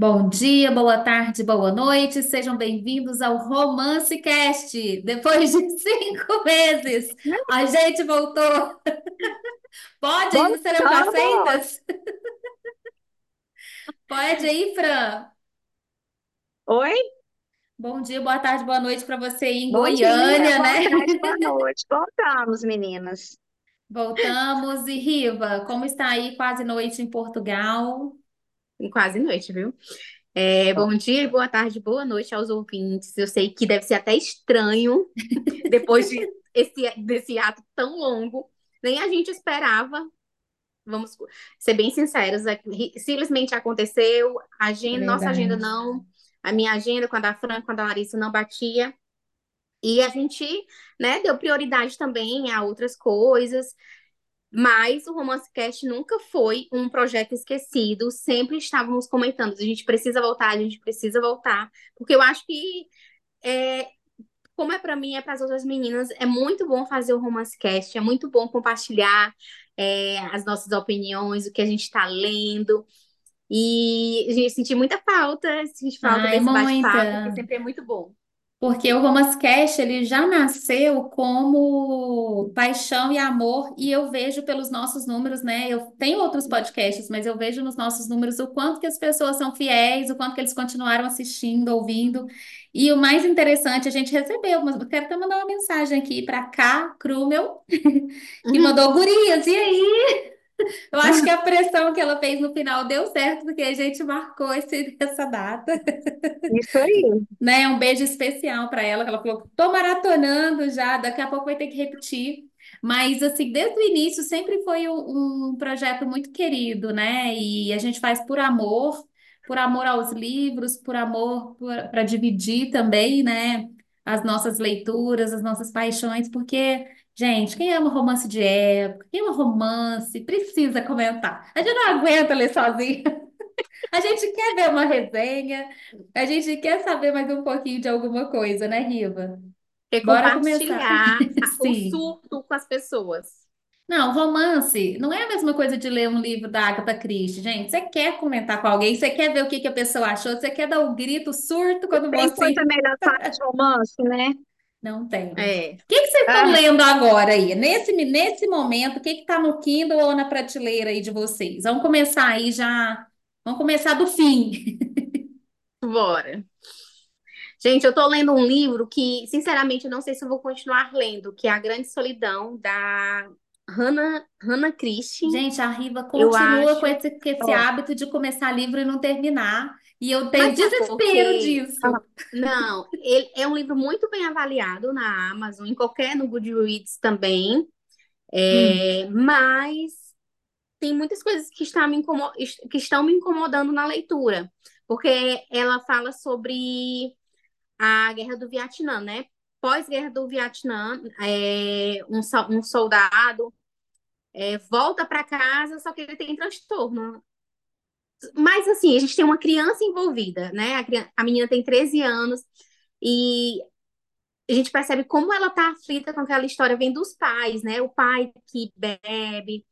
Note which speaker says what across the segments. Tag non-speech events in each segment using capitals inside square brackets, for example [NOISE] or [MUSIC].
Speaker 1: Bom dia, boa tarde, boa noite, sejam bem-vindos ao Romance Cast. Depois de [LAUGHS] cinco meses, a gente voltou. [LAUGHS] Pode? Ainda seremos
Speaker 2: Voltamos!
Speaker 1: aceitas? [LAUGHS] Pode aí, Fran?
Speaker 2: Oi?
Speaker 1: Bom dia, boa tarde, boa noite para você aí em
Speaker 2: Bom dia,
Speaker 1: Goiânia,
Speaker 2: boa
Speaker 1: né?
Speaker 2: tarde, boa noite. Voltamos, meninas.
Speaker 1: Voltamos. E Riva, como está aí quase noite em Portugal?
Speaker 3: Quase noite, viu? É, bom dia, boa tarde, boa noite aos ouvintes. Eu sei que deve ser até estranho [LAUGHS] depois de esse, desse ato tão longo. Nem a gente esperava. Vamos ser bem sinceros, simplesmente aconteceu. A agenda, nossa agenda não, a minha agenda com a da Fran, com a da Larissa não batia. E a gente, né, deu prioridade também a outras coisas. Mas o Romance Cast nunca foi um projeto esquecido, sempre estávamos comentando, a gente precisa voltar, a gente precisa voltar, porque eu acho que, é, como é para mim, é para as outras meninas, é muito bom fazer o Romance Cast, é muito bom compartilhar é, as nossas opiniões, o que a gente está lendo, e a gente sentiu muita falta, senti falta
Speaker 1: Ai,
Speaker 3: desse bate-papo, que sempre é muito bom.
Speaker 1: Porque o Romance Cast, ele já nasceu como paixão e amor, e eu vejo pelos nossos números, né? Eu tenho outros podcasts, mas eu vejo nos nossos números o quanto que as pessoas são fiéis, o quanto que eles continuaram assistindo, ouvindo. E o mais interessante, a gente recebeu, mas eu quero até mandar uma mensagem aqui para K. Krumel, [LAUGHS] que
Speaker 3: Uhum.
Speaker 1: mandou gurias, e aí? [LAUGHS] Eu acho que a pressão que ela fez no final deu certo, porque a gente marcou esse, [LAUGHS] essa data
Speaker 2: Isso aí.
Speaker 1: né? Um beijo especial para ela, que ela falou, tô maratonando já, daqui a pouco vai ter que repetir. Mas, assim, desde o início sempre foi um, um projeto muito querido, né? E a gente faz por amor, por amor aos livros, por amor para dividir também, né? As nossas leituras, as nossas paixões, porque, gente, quem ama romance de época, quem ama romance, precisa comentar. A gente não aguenta ler sozinho. [LAUGHS] A gente quer ver uma resenha, a gente quer saber mais um pouquinho de alguma coisa, né, Riva?
Speaker 3: É
Speaker 1: Bora começar.
Speaker 3: compartilhar a- [LAUGHS] o surto com as pessoas.
Speaker 1: Não, romance não é a mesma coisa de ler um livro da Agatha Christie, gente. Você quer comentar com alguém, você quer ver o que que a pessoa achou, você quer dar o grito, surto quando
Speaker 2: Tem
Speaker 1: mocinho
Speaker 2: coisa melhor falar de romance, né?
Speaker 1: Não tem. O
Speaker 3: É.
Speaker 1: que que vocês estão
Speaker 2: Ah,
Speaker 1: lendo agora aí? Nesse, nesse momento, o que que tá no Kindle ou na prateleira aí de vocês? Vamos começar aí já. Vamos começar do fim. [LAUGHS]
Speaker 3: Bora. Gente, eu tô lendo um livro que, sinceramente, eu não sei se eu vou continuar lendo, que é A Grande Solidão, da Hannah, Hannah Christie.
Speaker 1: Gente, a Riva continua com
Speaker 3: acho.
Speaker 1: esse, com esse
Speaker 2: ó,
Speaker 1: hábito de começar livro e não terminar. E eu tenho
Speaker 3: Mas
Speaker 1: desespero
Speaker 3: quê?
Speaker 1: disso.
Speaker 2: ah,
Speaker 3: Não, ele é um livro muito bem avaliado na Amazon, em qualquer, no Goodreads também.
Speaker 1: Hum.
Speaker 3: É, mas tem muitas coisas que, está me incomo- que estão me incomodando na leitura. Porque ela fala sobre a guerra do Vietnã, né? Pós-guerra do Vietnã, é, um, um soldado é, volta para casa, só que ele tem transtorno. Mas, assim, a gente tem uma criança envolvida, né? A, criança, a menina tem 13 anos e a gente percebe como ela tá aflita com aquela história, vem dos pais, né? O pai que bebe,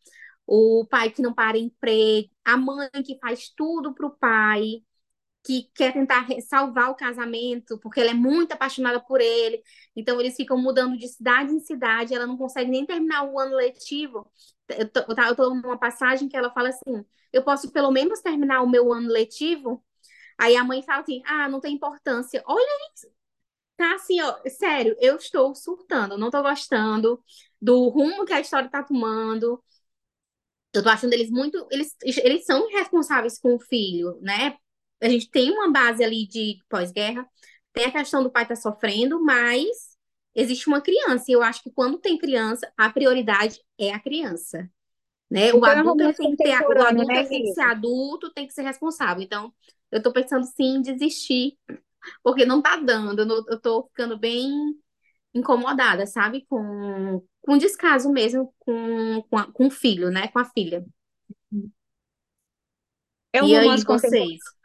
Speaker 3: o pai que não para emprego, a mãe que faz tudo pro pai, que quer tentar salvar o casamento, porque ela é muito apaixonada por ele. Então, eles ficam mudando de cidade em cidade, ela não consegue nem terminar o ano letivo. Eu tô, eu tô numa passagem que ela fala assim: eu posso pelo menos terminar o meu ano letivo? Aí a mãe fala assim: ah, não tem importância. Olha, tá assim, ó, sério, eu estou surtando, não tô gostando do rumo que a história tá tomando. Eu tô achando eles muito. Eles, eles são responsáveis com o filho, né? A gente tem uma base ali de pós-guerra, tem a questão do pai estar sofrendo, mas existe uma criança. E eu acho que quando tem criança, a prioridade é a criança, né? O
Speaker 2: então é
Speaker 3: adulto tem que ter, o adulto
Speaker 2: né,
Speaker 3: tem que ser adulto, tem que ser responsável. Então, eu tô pensando sim em desistir, porque não tá dando. Eu, tô ficando bem incomodada, sabe? Com, com descaso mesmo com, com, a- com o filho, né? Com a filha.
Speaker 2: É um
Speaker 3: E aí,
Speaker 2: romance contemporâneo.
Speaker 3: vocês?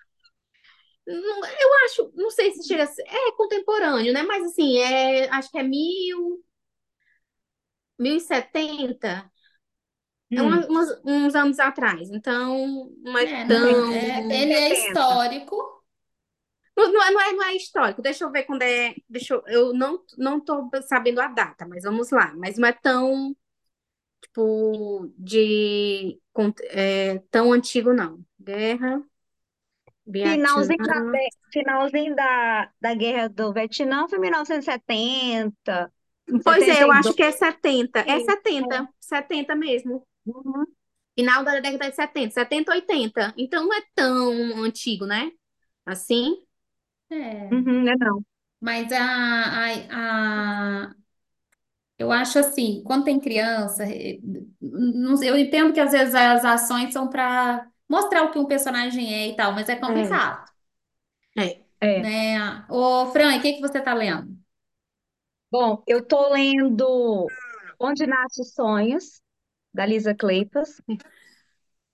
Speaker 3: Não- Eu acho, não sei se chega a ser, é contemporâneo, né? Mas assim, é, acho que é mil, mil e setenta. é
Speaker 2: Hum,
Speaker 3: uma- umas- uns anos atrás, então não é
Speaker 1: É, não,
Speaker 3: tão.
Speaker 1: é, ele é
Speaker 2: 1970.
Speaker 1: histórico.
Speaker 3: Não, não é, não é, não é histórico. Deixa eu ver quando é. Deixa eu, eu não, não tô sabendo a data, mas vamos lá. Mas não é tão, tipo, de. É, tão antigo, não. Guerra,
Speaker 2: Finalzinho da, finalzinho da, da Guerra do Vietnã foi 1970,
Speaker 3: Pois é, eu acho
Speaker 2: 72.
Speaker 3: que é 70. É 70, 70 mesmo.
Speaker 2: Uhum.
Speaker 3: Final da década de 70, 70, 80. Então não é tão antigo, né? Assim.
Speaker 1: É,
Speaker 2: Uhum, não é não.
Speaker 1: mas a, a, a- eu acho assim, quando tem criança, eh, eu entendo que às vezes as ações são para mostrar o que um personagem é e tal, mas é complicado,
Speaker 3: É.
Speaker 2: É.
Speaker 1: né? Ô, Fran, o que que você tá lendo?
Speaker 2: Bom, eu tô lendo Onde Nasce os Sonhos, da Lisa Kleypas.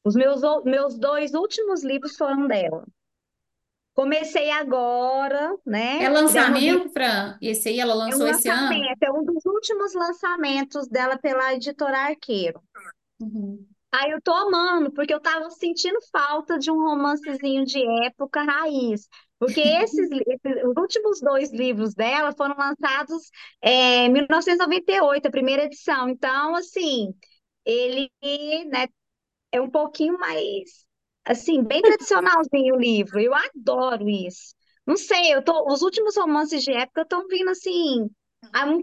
Speaker 2: Os meus, meus dois últimos livros foram dela. Comecei agora, né?
Speaker 1: É lançamento, Fran? Esse aí ela
Speaker 2: É um
Speaker 1: lançou esse ano?
Speaker 2: é um dos últimos lançamentos dela pela editora Arqueiro.
Speaker 1: Uhum.
Speaker 2: Aí eu tô amando, porque eu tava sentindo falta de um romancezinho de época raiz. Porque esses, esses- os últimos dois livros dela foram lançados é, em 1998, a primeira edição. Então, assim, ele, né, é um pouquinho mais, assim, bem tradicionalzinho o livro. Eu adoro isso. Não sei, eu tô, os últimos romances de época estão vindo assim,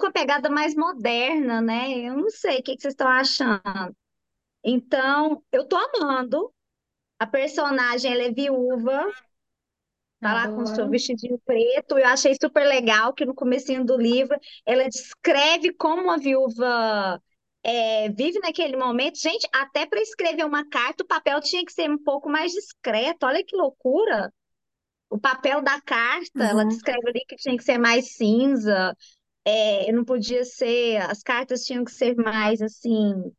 Speaker 2: com a pegada mais moderna, né? Eu não sei o que que vocês estão achando. Então, eu tô amando. A personagem, ela é viúva, tá lá com o seu
Speaker 1: Adoro.
Speaker 2: vestidinho preto. Eu achei super legal que no comecinho do livro ela descreve como a viúva é, vive naquele momento. Gente, até para escrever uma carta, o papel tinha que ser um pouco mais discreto. Olha que loucura! O papel da carta, ela
Speaker 3: Uhum.
Speaker 2: descreve ali que tinha que ser mais cinza, é, não podia ser, as cartas tinham que ser mais assim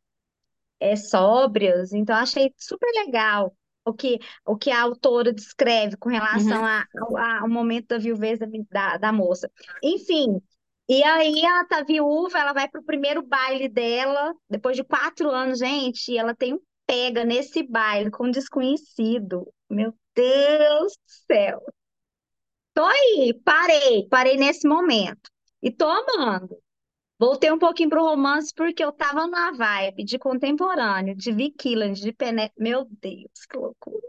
Speaker 2: é, sóbrias, então achei super legal o que, o que a autora descreve com relação
Speaker 3: Uhum.
Speaker 2: a- ao, ao momento da viuvez da, da, da moça. Enfim, e aí ela tá viúva, ela vai pro primeiro baile dela, depois de quatro anos, gente, e ela tem um pega nesse baile com um desconhecido. Meu Deus do céu. Tô aí, parei, parei nesse momento. E tô amando. Voltei um pouquinho pro romance porque eu tava na vibe de contemporâneo, de Vicky Killand, de Pené. Meu Deus, que loucura.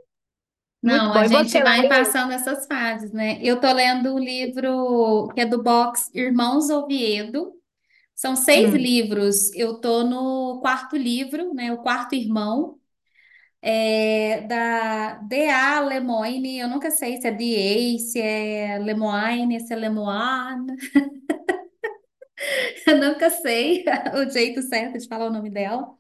Speaker 2: Muito
Speaker 1: Não,
Speaker 2: bom.
Speaker 1: a
Speaker 2: E
Speaker 1: gente
Speaker 2: você
Speaker 1: vai passando essas fases, né? Eu tô lendo um livro que é do box Irmãos Oviedo. São seis
Speaker 2: Hum.
Speaker 1: livros. Eu tô no quarto livro, né? O quarto irmão. É da D.A. Lemoine. Eu nunca sei se é D.A., se é Lemoine, se é Lemoine. [LAUGHS] Eu nunca sei [LAUGHS] o jeito certo de falar o nome dela.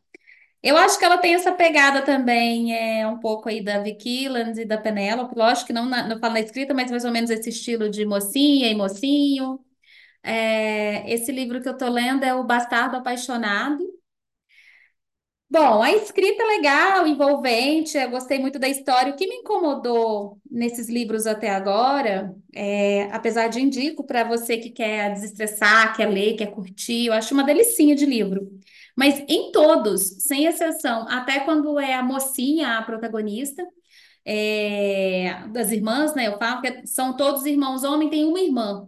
Speaker 1: Eu acho que ela tem essa pegada também, é um pouco aí da Vicky Land e da Penélope. Lógico que não, na, não falo na escrita, mas mais ou menos esse estilo de mocinha e mocinho. É, esse livro que eu tô lendo é O Bastardo Apaixonado. Bom, a escrita é legal, envolvente, eu gostei muito da história. O que me incomodou nesses livros até agora, é, apesar de indico para você que quer desestressar, quer ler, quer curtir, eu acho uma delicinha de livro. Mas em todos, sem exceção, até quando é a mocinha a protagonista, é, das irmãs, né? Eu falo que são todos irmãos homens, tem uma irmã.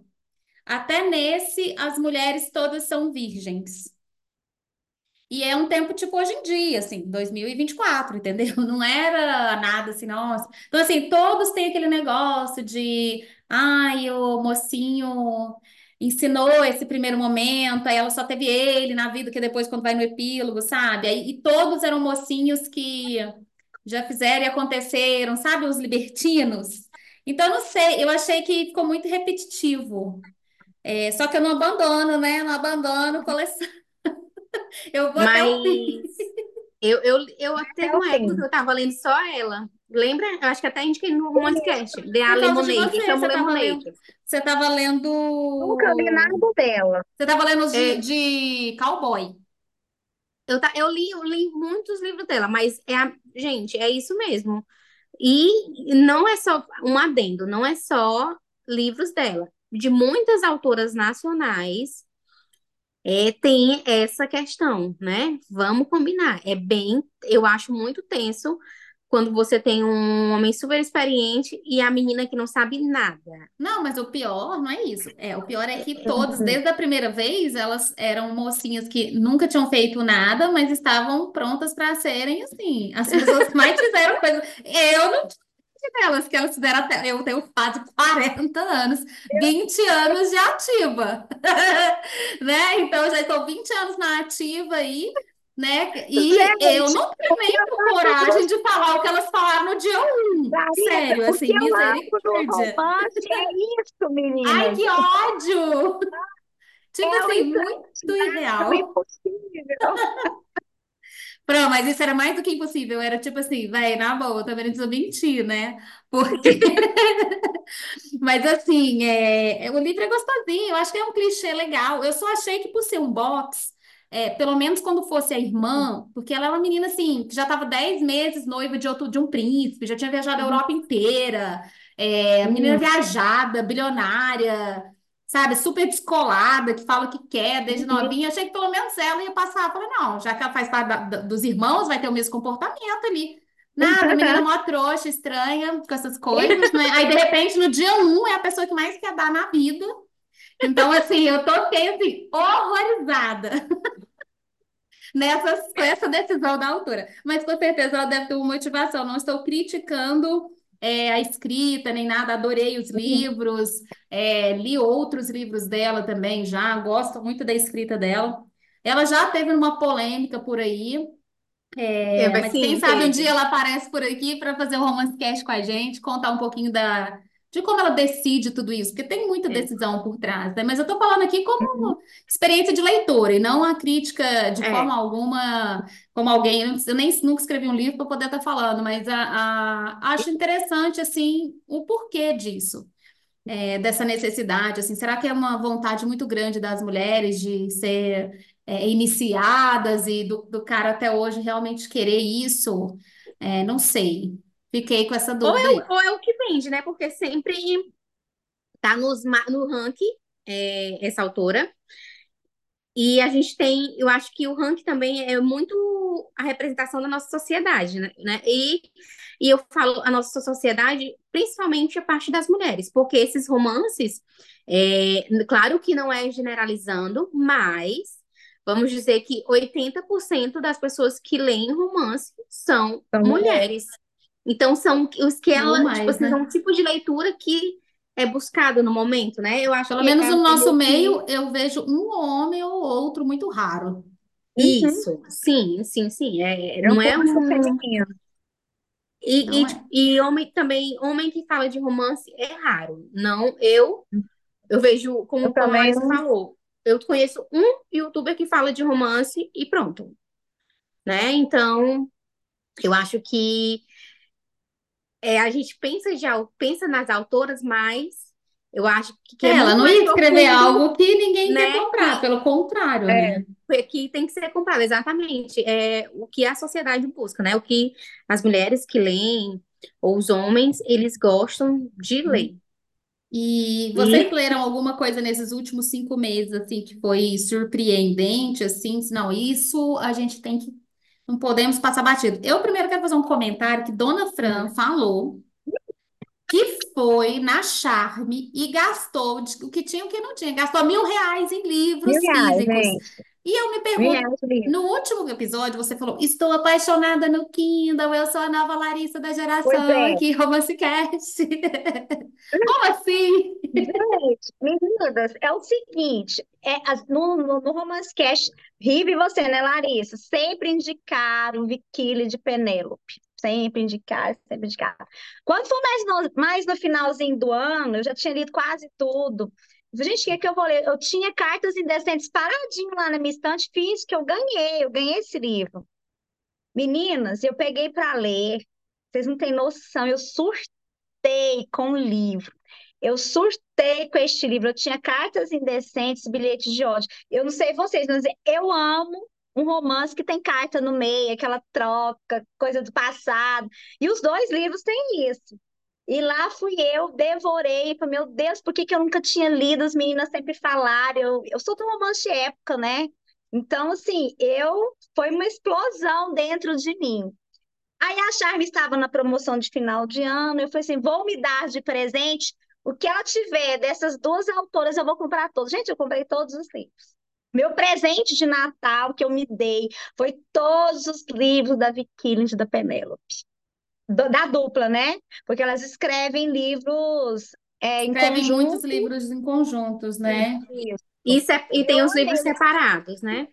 Speaker 1: Até nesse, as mulheres todas são virgens. E é um tempo tipo hoje em dia, assim, 2024, entendeu? [LAUGHS] Não era nada assim, nossa. Então, assim, todos têm aquele negócio de, ai, o mocinho ensinou esse primeiro momento, aí ela só teve ele na vida, que depois, quando vai no epílogo, sabe? Aí, e todos eram mocinhos que já fizeram e aconteceram, sabe? Os libertinos. Então, eu não sei, eu achei que ficou muito repetitivo. É, só que eu não abandono, né? Não abandono coleção. [LAUGHS] Eu vou até.
Speaker 3: Mas eu, eu, eu teve
Speaker 2: É o
Speaker 3: uma época que
Speaker 2: fim.
Speaker 3: eu tava lendo só ela. Lembra? Eu acho que até indiquei no Romance Cast. The
Speaker 1: Por causa de
Speaker 3: Lemonade. Eu
Speaker 1: você,
Speaker 3: chamo
Speaker 1: você tava lendo, você tava
Speaker 2: Nunca li
Speaker 1: lendo,
Speaker 2: nada dela.
Speaker 1: você tava lendo os de,
Speaker 3: É,
Speaker 1: de cowboy.
Speaker 3: eu, tá, eu li, eu li muitos livros dela, mas é a, gente, é isso mesmo. E não é só um adendo, não é só livros dela. De muitas autoras nacionais, É, tem essa questão, né? Vamos combinar. É bem, eu acho muito tenso quando você tem um homem super experiente e a menina que não sabe nada.
Speaker 1: Não, mas o pior não é isso. É, o pior é que todos, desde a primeira vez, elas eram mocinhas que nunca tinham feito nada, mas estavam prontas para serem assim, as pessoas que mais fizeram coisas. Eu não delas, que elas fizeram até. Eu tenho quase 40 anos, 20 anos de ativa. [LAUGHS] né? Então, eu já estou 20 anos na ativa aí, né? E eu
Speaker 2: Gente,
Speaker 1: não tenho nem
Speaker 2: eu
Speaker 1: coragem de falar o que elas falaram no dia 1.
Speaker 2: Larissa,
Speaker 1: Sério, assim,
Speaker 2: eu
Speaker 1: misericórdia.
Speaker 2: é isso,
Speaker 1: Ai,
Speaker 2: meninas.
Speaker 1: que ódio! [LAUGHS] Tipo
Speaker 2: É
Speaker 1: assim, muito
Speaker 2: o
Speaker 1: irreal.
Speaker 2: impossível.
Speaker 1: Pronto, mas isso era mais do que impossível. Era tipo assim, vai, na boa, também não precisa mentir, né? Porque [LAUGHS] Mas assim, é, é- o livro é gostosinho, eu acho que é um clichê legal. Eu só achei que por ser um box, é, pelo menos quando fosse a irmã, porque ela é uma menina assim, que já estava 10 meses noiva de outro de um príncipe, já tinha viajado a Europa inteira, é, menina viajada, bilionária, sabe, super descolada, que fala o que quer desde
Speaker 2: uhum.
Speaker 1: novinha. Achei que pelo menos ela ia passar. Falei, não, já que ela faz parte da- dos irmãos, vai ter o mesmo comportamento ali. Nada, a menina mó trouxa, estranha, com essas coisas, né? Aí, de repente, no dia um, é a pessoa que mais quer dar na vida. Então, assim, eu tô assim, horrorizada [LAUGHS] nessa, com essa decisão da autora. Mas, com certeza, ela deve ter uma motivação. Não estou criticando, é, a escrita, nem nada. Adorei os livros, é, li outros livros dela também já. Gosto muito da escrita dela. Ela já teve uma polêmica por aí,
Speaker 3: É, mas
Speaker 1: mas quem
Speaker 3: sim,
Speaker 1: sabe um dia ela aparece por aqui para fazer um romance cast com a gente, contar um pouquinho da, de como ela decide tudo isso, porque tem muita
Speaker 3: É,
Speaker 1: decisão por trás, né? Mas eu tô falando aqui
Speaker 2: Uhum.
Speaker 1: como experiência de leitora e não a crítica de forma
Speaker 3: é.
Speaker 1: alguma, como alguém. Eu nem nunca escrevi um livro para poder estar falando, mas a, a- acho interessante assim o porquê disso é, dessa necessidade, assim, será que é uma vontade muito grande das mulheres de ser é, iniciadas e do, do cara até hoje realmente querer isso? É, não sei. Fiquei com essa
Speaker 3: Ou é,
Speaker 1: dúvida aí.
Speaker 3: o- ou é o que vende, né? Porque sempre tá nos, no ranking, é, essa autora. E a gente tem, eu acho que o ranking também é muito a representação da nossa sociedade, né? né? E, e eu falo a nossa sociedade, principalmente a parte das mulheres, porque esses romances, é, claro que não é generalizando, mas vamos dizer que 80% das pessoas que leem romance são
Speaker 2: São mulheres.
Speaker 3: mulheres. Então, são os que ela, tipo
Speaker 1: mais,
Speaker 3: assim, são
Speaker 1: né?
Speaker 3: um tipo de leitura que é buscado no momento, né? Eu acho
Speaker 1: Pelo
Speaker 3: é,
Speaker 1: menos no
Speaker 3: é
Speaker 1: nosso
Speaker 3: meio que
Speaker 1: eu vejo um homem ou outro muito raro.
Speaker 2: Uhum.
Speaker 3: isso, sim, sim, sim. É,
Speaker 2: É
Speaker 3: não é um.
Speaker 2: feminino.
Speaker 3: E,
Speaker 1: Não
Speaker 3: e,
Speaker 1: é?
Speaker 3: e homem também, homem que fala de romance é raro. Não, eu, eu vejo,
Speaker 2: Eu
Speaker 3: como,
Speaker 2: também
Speaker 3: Larissa
Speaker 2: não.
Speaker 3: falou, eu conheço um youtuber que fala de romance e pronto, né? Então, eu acho que é, a gente pensa já, pensa nas autoras, mas eu acho que, é
Speaker 1: ela não ia escrever
Speaker 3: profundo,
Speaker 1: algo que ninguém quer
Speaker 3: né?
Speaker 1: comprar,
Speaker 3: Que
Speaker 1: pelo contrário,
Speaker 2: É,
Speaker 1: né?
Speaker 3: que tem que ser comprado, exatamente. É o que a sociedade busca, né? O que as mulheres que leem, ou os homens, eles gostam de ler.
Speaker 1: E vocês
Speaker 3: E
Speaker 1: leram alguma coisa nesses últimos cinco meses, assim, que foi surpreendente, assim? Não, isso a gente tem que, não podemos passar batido. Eu primeiro quero fazer um comentário que Dona Fran falou que foi na Charme e gastou o que tinha e o que não tinha. Gastou mil reais em
Speaker 2: mil
Speaker 1: livros
Speaker 2: reais,
Speaker 1: físicos.
Speaker 2: gente.
Speaker 1: E eu me pergunto,
Speaker 2: o livro.
Speaker 1: no último episódio você falou, estou apaixonada no Kindle, eu sou a nova Larissa da geração
Speaker 2: é.
Speaker 1: aqui, Romance Cast. [LAUGHS] Como assim?
Speaker 2: Gente, meninas, é o seguinte, é, no, no, no Romance Cast, Rive você, né, Larissa? Sempre indicaram Viquília de Penélope. Sempre indicaram, sempre indicaram. Quando foi mais no, mais no finalzinho do ano, eu já tinha lido quase tudo. Gente, o que é que eu vou ler? Eu tinha Cartas Indecentes paradinho lá na minha estante física, eu ganhei, eu ganhei esse livro. Meninas, eu peguei para ler, vocês não têm noção, eu surtei com o livro. Eu surtei com este livro. Eu tinha Cartas Indecentes, Bilhetes de ódio. Eu não sei vocês, mas eu amo um romance que tem carta no meio, aquela troca, coisa do passado. E os dois livros têm isso. E lá fui eu, devorei, falei, meu Deus, por que que eu nunca tinha lido? As meninas sempre falaram, eu, eu sou uma romance época, né? Então, assim, eu, foi uma explosão dentro de mim. Aí a Charme estava na promoção de final de ano, eu falei assim, vou me dar de presente o que ela tiver dessas duas autoras, eu vou comprar todos. Gente, eu comprei todos os livros. Meu presente de Natal que eu me dei foi todos os livros da Vicky e da Penélope. Do- Da dupla, né? Porque elas escrevem livros é, em
Speaker 1: Escrevem muitos
Speaker 2: conjunto.
Speaker 1: livros em conjuntos, né?
Speaker 2: Isso.
Speaker 3: Isso é, e tem os livros separados, né?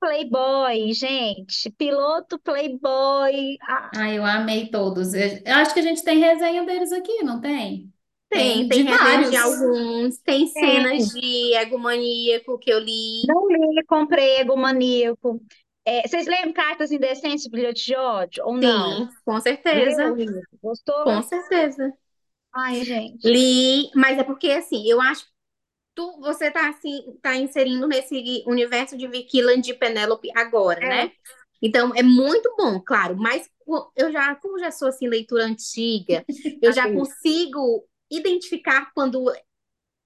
Speaker 2: Playboy, gente. Piloto Playboy. Ah,
Speaker 1: Ah, eu amei todos. Eu acho que a gente tem resenha deles aqui, não tem?
Speaker 3: Tem,
Speaker 1: Tem
Speaker 3: tem
Speaker 1: de
Speaker 3: alguns, tem
Speaker 2: tem.
Speaker 3: cenas de egomaníaco que eu li.
Speaker 2: Não li, comprei Egomaníaco. É, vocês lembram Cartas Indecentes, Bilhete de Ódio? Ou não?
Speaker 3: Sim, com certeza,
Speaker 2: Leu? Gostou?
Speaker 3: com certeza.
Speaker 2: Ai, gente.
Speaker 3: Li, mas é porque assim, eu acho que tu, você tá assim, tá inserindo nesse universo de Vikiland de Penélope agora,
Speaker 2: É.
Speaker 3: né? Então é muito bom, claro, mas eu já, como já sou assim leitura antiga, [LAUGHS] eu já
Speaker 2: Ai.
Speaker 3: consigo identificar quando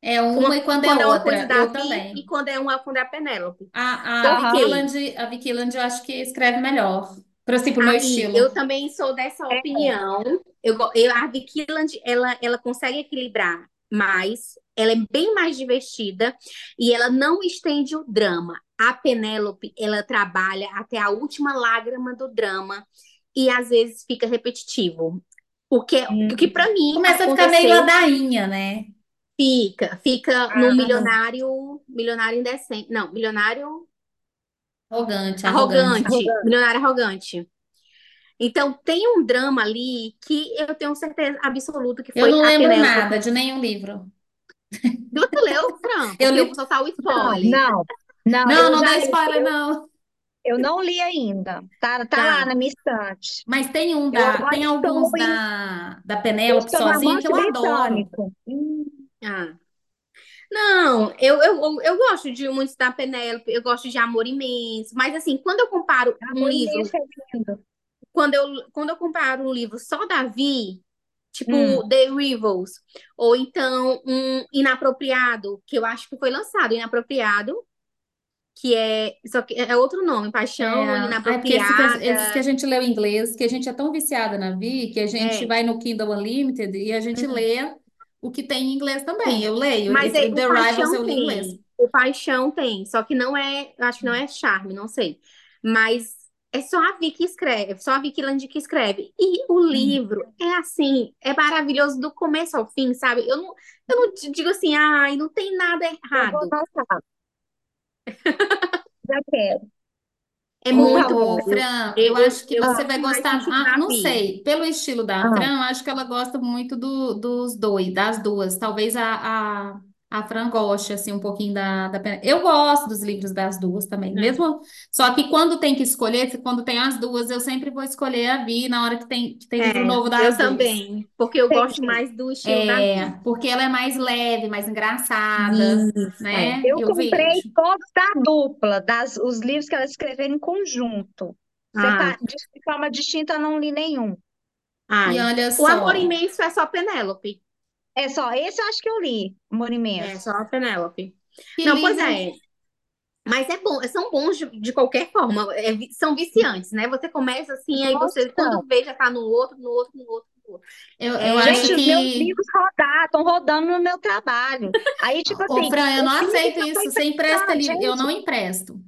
Speaker 1: É uma
Speaker 3: uma,
Speaker 1: e quando é
Speaker 3: quando é uma coisa
Speaker 1: outra.
Speaker 3: da
Speaker 1: Eu
Speaker 3: Vi
Speaker 1: também.
Speaker 3: e quando é uma quando é a Penélope.
Speaker 1: A, a
Speaker 2: Aham.
Speaker 3: Por quê?
Speaker 1: Vicky a Vicky Land, eu acho que escreve melhor. Para assim, pro meu
Speaker 3: Aí,
Speaker 1: estilo.
Speaker 3: eu também sou dessa
Speaker 2: É.
Speaker 3: opinião. Eu, eu, a Vicky Land, ela, ela consegue equilibrar mais, ela é bem mais divertida e ela não estende o drama. A Penélope, ela trabalha até a última lágrima do drama e às vezes fica repetitivo. O que,
Speaker 2: Hum.
Speaker 3: o que para mim
Speaker 1: Começa a ficar meio ladainha, né?
Speaker 3: Fica, fica
Speaker 2: Ah.
Speaker 3: no milionário, milionário indecente, não, milionário
Speaker 1: Arrogante, arrogante.
Speaker 3: Arrogante, milionário arrogante. Então, tem um drama ali que eu tenho certeza absoluta que
Speaker 1: Eu
Speaker 3: foi
Speaker 1: não lembro nada de nenhum livro.
Speaker 3: Você leu, Fran? [LAUGHS] Porque
Speaker 1: Eu
Speaker 3: eu
Speaker 1: li-
Speaker 3: vou soltar o
Speaker 2: Não,
Speaker 3: spoiler.
Speaker 2: não, não,
Speaker 1: Não,
Speaker 2: eu
Speaker 1: não
Speaker 2: já
Speaker 1: dá
Speaker 2: li.
Speaker 1: spoiler, não.
Speaker 2: Eu não li ainda. Tá, tá
Speaker 3: Tá.
Speaker 2: lá na minha estante.
Speaker 1: Mas tem um
Speaker 2: Eu
Speaker 1: da,
Speaker 2: agora
Speaker 1: tem
Speaker 2: estou
Speaker 1: alguns
Speaker 2: em-
Speaker 1: da, da
Speaker 2: Eu
Speaker 1: Penélope
Speaker 2: estou no
Speaker 1: sozinha que eu adoro.
Speaker 2: Britânico.
Speaker 3: Ah. Não, eu, eu, eu gosto de muitos da Penélope, eu gosto de Amor Imenso, mas assim, quando eu comparo um
Speaker 2: Amor
Speaker 3: livro,
Speaker 2: Imenso é lindo.
Speaker 3: quando eu, quando eu comparo um livro só da Vi, tipo
Speaker 2: Hum.
Speaker 3: The Rivals, ou então um Inapropriado, que eu acho que foi lançado, Inapropriado, que é, só que é outro nome, Paixão
Speaker 1: É, é porque esses, que a- esses que a
Speaker 3: Inapropriada.
Speaker 1: gente leu em inglês, que a gente é tão viciada na Vi, que a gente
Speaker 3: É.
Speaker 1: vai no Kindle Unlimited e a gente
Speaker 3: Uhum.
Speaker 1: lê o que tem em inglês também. Eu leio.
Speaker 3: Mas
Speaker 1: Esse
Speaker 3: é, o
Speaker 1: The Rivals eu li em inglês.
Speaker 3: O Paixão tem. Só que não é. Acho que não é Charme, não sei. Mas é só a Vi que escreve. Só a Vicky Land que escreve. E o livro é assim. É maravilhoso do começo ao fim, sabe? Eu não, eu não te digo assim, ai, não tem nada
Speaker 2: Eu vou
Speaker 3: errado. [LAUGHS]
Speaker 2: Já quero.
Speaker 3: É muito
Speaker 2: favor.
Speaker 3: bom.
Speaker 1: Ô, Fran,
Speaker 3: Eu,
Speaker 1: eu
Speaker 3: eu,
Speaker 1: acho que
Speaker 3: eu
Speaker 1: você vai gostar. Ah, não
Speaker 3: Vi.
Speaker 1: sei. Pelo estilo da
Speaker 2: Ah,
Speaker 1: Fran, eu acho que ela gosta muito do- dos dois, das duas. Talvez a, a, a Fran goste, assim, um pouquinho da, da Pen- Eu gosto dos livros das duas também. Mesmo. Só que quando tem que escolher, quando tem as duas, eu sempre vou escolher a Vi na hora que tem, que tem livro
Speaker 3: É,
Speaker 1: novo
Speaker 3: eu
Speaker 1: das duas.
Speaker 3: também. Porque eu gosto
Speaker 2: entendi.
Speaker 3: mais do estilo da Vi.
Speaker 1: É, porque ela é mais leve, mais engraçada,
Speaker 3: Isso, é.
Speaker 1: né?
Speaker 2: Eu
Speaker 1: Eu
Speaker 2: comprei
Speaker 1: vejo.
Speaker 2: todos da dupla, das, os livros que elas escreveram em conjunto.
Speaker 3: Ah,
Speaker 2: Separa, de forma distinta, eu não li nenhum.
Speaker 1: E
Speaker 3: ai.
Speaker 1: olha
Speaker 3: O Amor
Speaker 1: só.
Speaker 3: Imenso é só Penélope.
Speaker 2: É só, esse eu acho que eu li, Amor
Speaker 3: É,
Speaker 2: Imenso.
Speaker 3: só a Penélope.
Speaker 1: Que
Speaker 3: Não, pois
Speaker 1: livro.
Speaker 3: é. Mas é bom, são bons de, de qualquer forma. É são viciantes, né? Você começa assim, aí você,
Speaker 2: Nossa,
Speaker 3: quando vê, já tá no outro, no outro, no outro, no outro.
Speaker 1: Eu, eu
Speaker 3: É,
Speaker 1: acho
Speaker 2: gente, os meus
Speaker 1: que.
Speaker 2: livros rodaram, estão rodando no meu trabalho. Aí, tipo
Speaker 1: Ô,
Speaker 2: assim,
Speaker 1: Fran, eu não aceito
Speaker 2: que
Speaker 1: isso. Você empresta livro. Eu não empresto.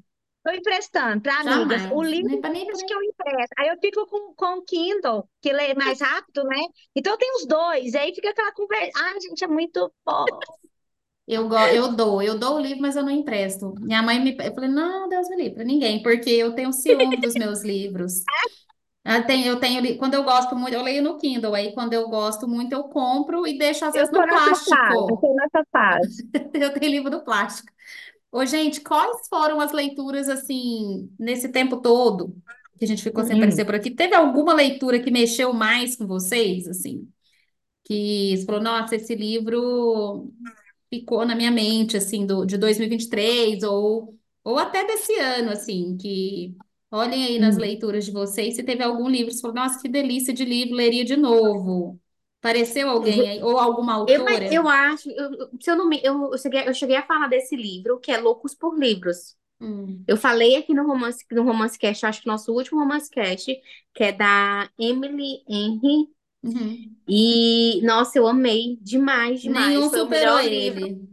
Speaker 2: Tô emprestando para amigas. O
Speaker 1: Jamais.
Speaker 2: livro
Speaker 1: Nem nem
Speaker 2: que eu empresto. Aí eu fico com, com o Kindle, que lê mais rápido, né? Então eu tenho os dois. Aí fica aquela conversa. Ai, gente, é muito bom.
Speaker 1: Eu, eu dou, eu dou o livro, mas eu não empresto. Minha mãe me. Eu falei, não, Deus me livre, pra ninguém, porque eu tenho ciúme dos meus livros. [LAUGHS] Eu tenho, eu tenho, quando eu gosto muito, eu leio no Kindle, aí quando eu gosto muito, eu compro e deixo às
Speaker 2: Eu
Speaker 1: vezes no
Speaker 2: nessa fase, eu
Speaker 1: plástico.
Speaker 2: tô nessa fase. [LAUGHS]
Speaker 1: Eu tenho livro do plástico. Ô, gente, quais foram as leituras, assim, nesse tempo todo que a gente ficou sem
Speaker 2: Hum.
Speaker 1: aparecer por aqui? Teve alguma leitura que mexeu mais com vocês, assim? Que você falou, nossa, esse livro ficou na minha mente, assim, do, de 2023, ou, ou até desse ano, assim, que olhem aí nas
Speaker 2: Hum.
Speaker 1: leituras de vocês, se teve algum livro, você falou, nossa, que delícia de livro, leria de novo. Apareceu alguém aí, ou alguma
Speaker 3: Eu,
Speaker 1: autora?
Speaker 3: eu acho, eu, se eu não me, eu, eu cheguei, eu cheguei a falar desse livro, que é Loucos por Livros.
Speaker 1: Hum,
Speaker 3: Eu falei aqui no Romance, no Romance Cast, acho que nosso último Romance Cast, que é da Emily Henry.
Speaker 1: uhum.
Speaker 3: E, nossa, eu amei demais, demais.
Speaker 1: Nenhum
Speaker 3: Foi o
Speaker 1: superou
Speaker 3: melhor livro.
Speaker 1: ele.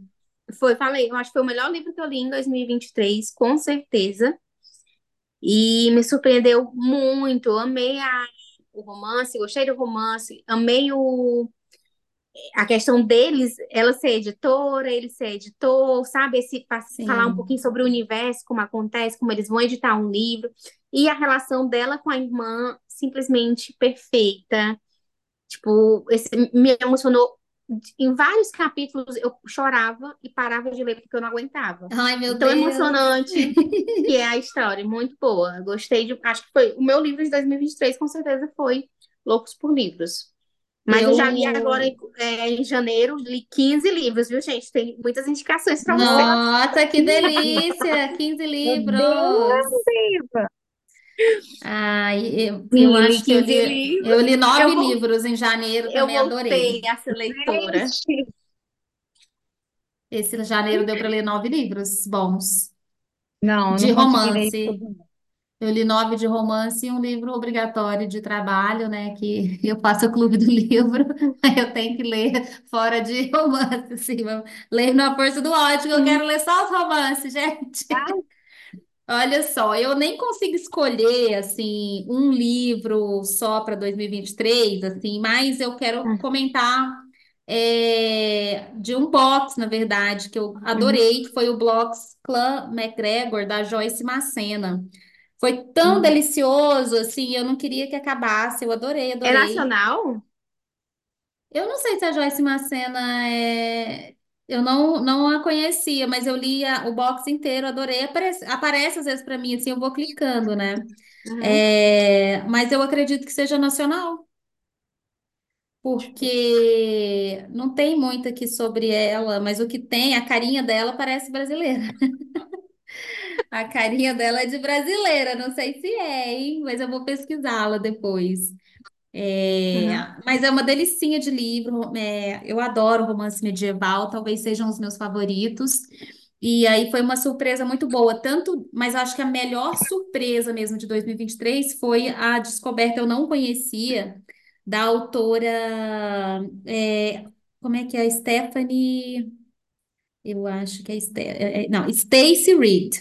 Speaker 3: Foi, falei, eu acho que foi o melhor livro que eu li em 2023, com certeza. E me surpreendeu muito. Eu amei a, o romance, gostei do romance, amei o, a questão deles, ela ser editora, ele ser editor, sabe? Esse, falar um pouquinho sobre o universo, como acontece, como eles vão editar um livro. E a relação dela com a irmã, simplesmente perfeita. Tipo, esse, me emocionou. Em vários capítulos eu chorava e parava de ler porque eu não aguentava.
Speaker 1: Ai, meu
Speaker 3: Tão
Speaker 1: Deus.
Speaker 3: emocionante [LAUGHS] que é a história, muito boa. Gostei de. Acho que foi. O meu livro de 2023, com certeza, foi Loucos por Livros. Mas eu já li agora,
Speaker 1: Eu.
Speaker 3: é, em janeiro, li 15 livros, viu, gente? Tem muitas indicações para você.
Speaker 1: Nossa, que delícia! 15
Speaker 2: Meu
Speaker 1: livros.
Speaker 2: Deus,
Speaker 1: Ai, eu, eu
Speaker 3: Sim,
Speaker 1: acho que eu
Speaker 3: 15
Speaker 1: li, eu li nove
Speaker 3: Eu,
Speaker 1: livros em janeiro,
Speaker 3: eu
Speaker 1: também adorei.
Speaker 3: voltei a ser leitora.
Speaker 2: Gente, [LAUGHS]
Speaker 1: Esse janeiro deu para ler nove livros bons.
Speaker 2: Não, eu
Speaker 1: De
Speaker 2: não
Speaker 1: romance. Eu li nove de romance e um livro obrigatório de trabalho, né? Que [LAUGHS] eu faço o clube do [LAUGHS] livro, eu tenho que ler fora de romance, assim. eu Leio na força do ódio, eu quero ler só os romances, gente. Olha só, eu nem consigo escolher assim um livro só para 2023, assim, mas eu quero comentar é, de um box, na verdade, que eu
Speaker 3: Uhum.
Speaker 1: adorei, que foi o Box Clã McGregor da Joyce Macena. Foi tão
Speaker 3: Uhum.
Speaker 1: delicioso, assim, eu não queria que acabasse, eu adorei,
Speaker 3: É
Speaker 1: adorei.
Speaker 3: nacional?
Speaker 1: Eu não sei se a Joyce Macena é. Eu não, não a conhecia, mas eu li a- o box inteiro, adorei. Aparece, aparece às vezes para mim, assim, eu vou clicando, né?
Speaker 3: Uhum.
Speaker 1: É, mas eu acredito que seja nacional, porque não tem muito aqui sobre ela, mas o que tem, a carinha dela parece brasileira. [LAUGHS] A carinha dela é de brasileira, não sei se é, hein? Mas eu vou pesquisá-la depois. É,
Speaker 3: Uhum.
Speaker 1: mas é uma delicinha de livro. é, eu adoro romance medieval, talvez sejam os meus favoritos. E aí foi uma surpresa muito boa, tanto, mas acho que a melhor surpresa mesmo de 2023 foi a descoberta, eu não conhecia, da autora, é, como é que é? Stephanie, eu acho que é, Ste- é, é, não, Stacy Reid.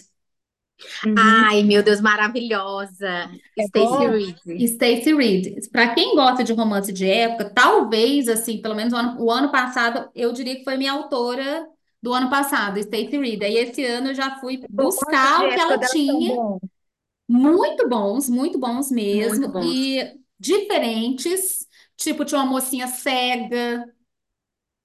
Speaker 2: Uhum.
Speaker 3: Ai, meu Deus, maravilhosa.
Speaker 2: É
Speaker 3: Stacey? Reid.
Speaker 1: Stacey Reid. Para quem gosta de romance de época, talvez, assim, pelo menos o ano, o ano passado, eu diria que foi minha autora do ano passado, Stacey Reid. Aí esse ano eu já fui buscar o que ela
Speaker 2: são
Speaker 1: tinha, muito bons, muito bons
Speaker 3: Muito
Speaker 1: mesmo,
Speaker 3: bons.
Speaker 1: e diferentes, tipo, tinha uma mocinha cega,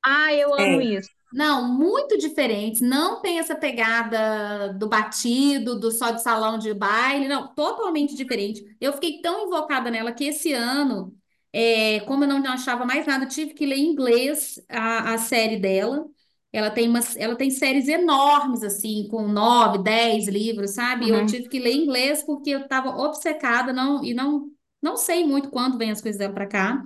Speaker 2: Ah, eu amo
Speaker 3: É.
Speaker 2: isso.
Speaker 1: Não, muito diferentes. Não tem essa pegada do batido, do só de salão de baile, não, totalmente diferente. Eu fiquei tão invocada nela que esse ano, é, como eu não achava mais nada, eu tive que ler em inglês a, a série dela. Ela tem umas, ela tem séries enormes, assim, com nove, dez livros, sabe? Eu
Speaker 3: Uhum.
Speaker 1: tive que ler em inglês porque eu estava obcecada, não, e não, não sei muito quando vem as coisas dela para cá.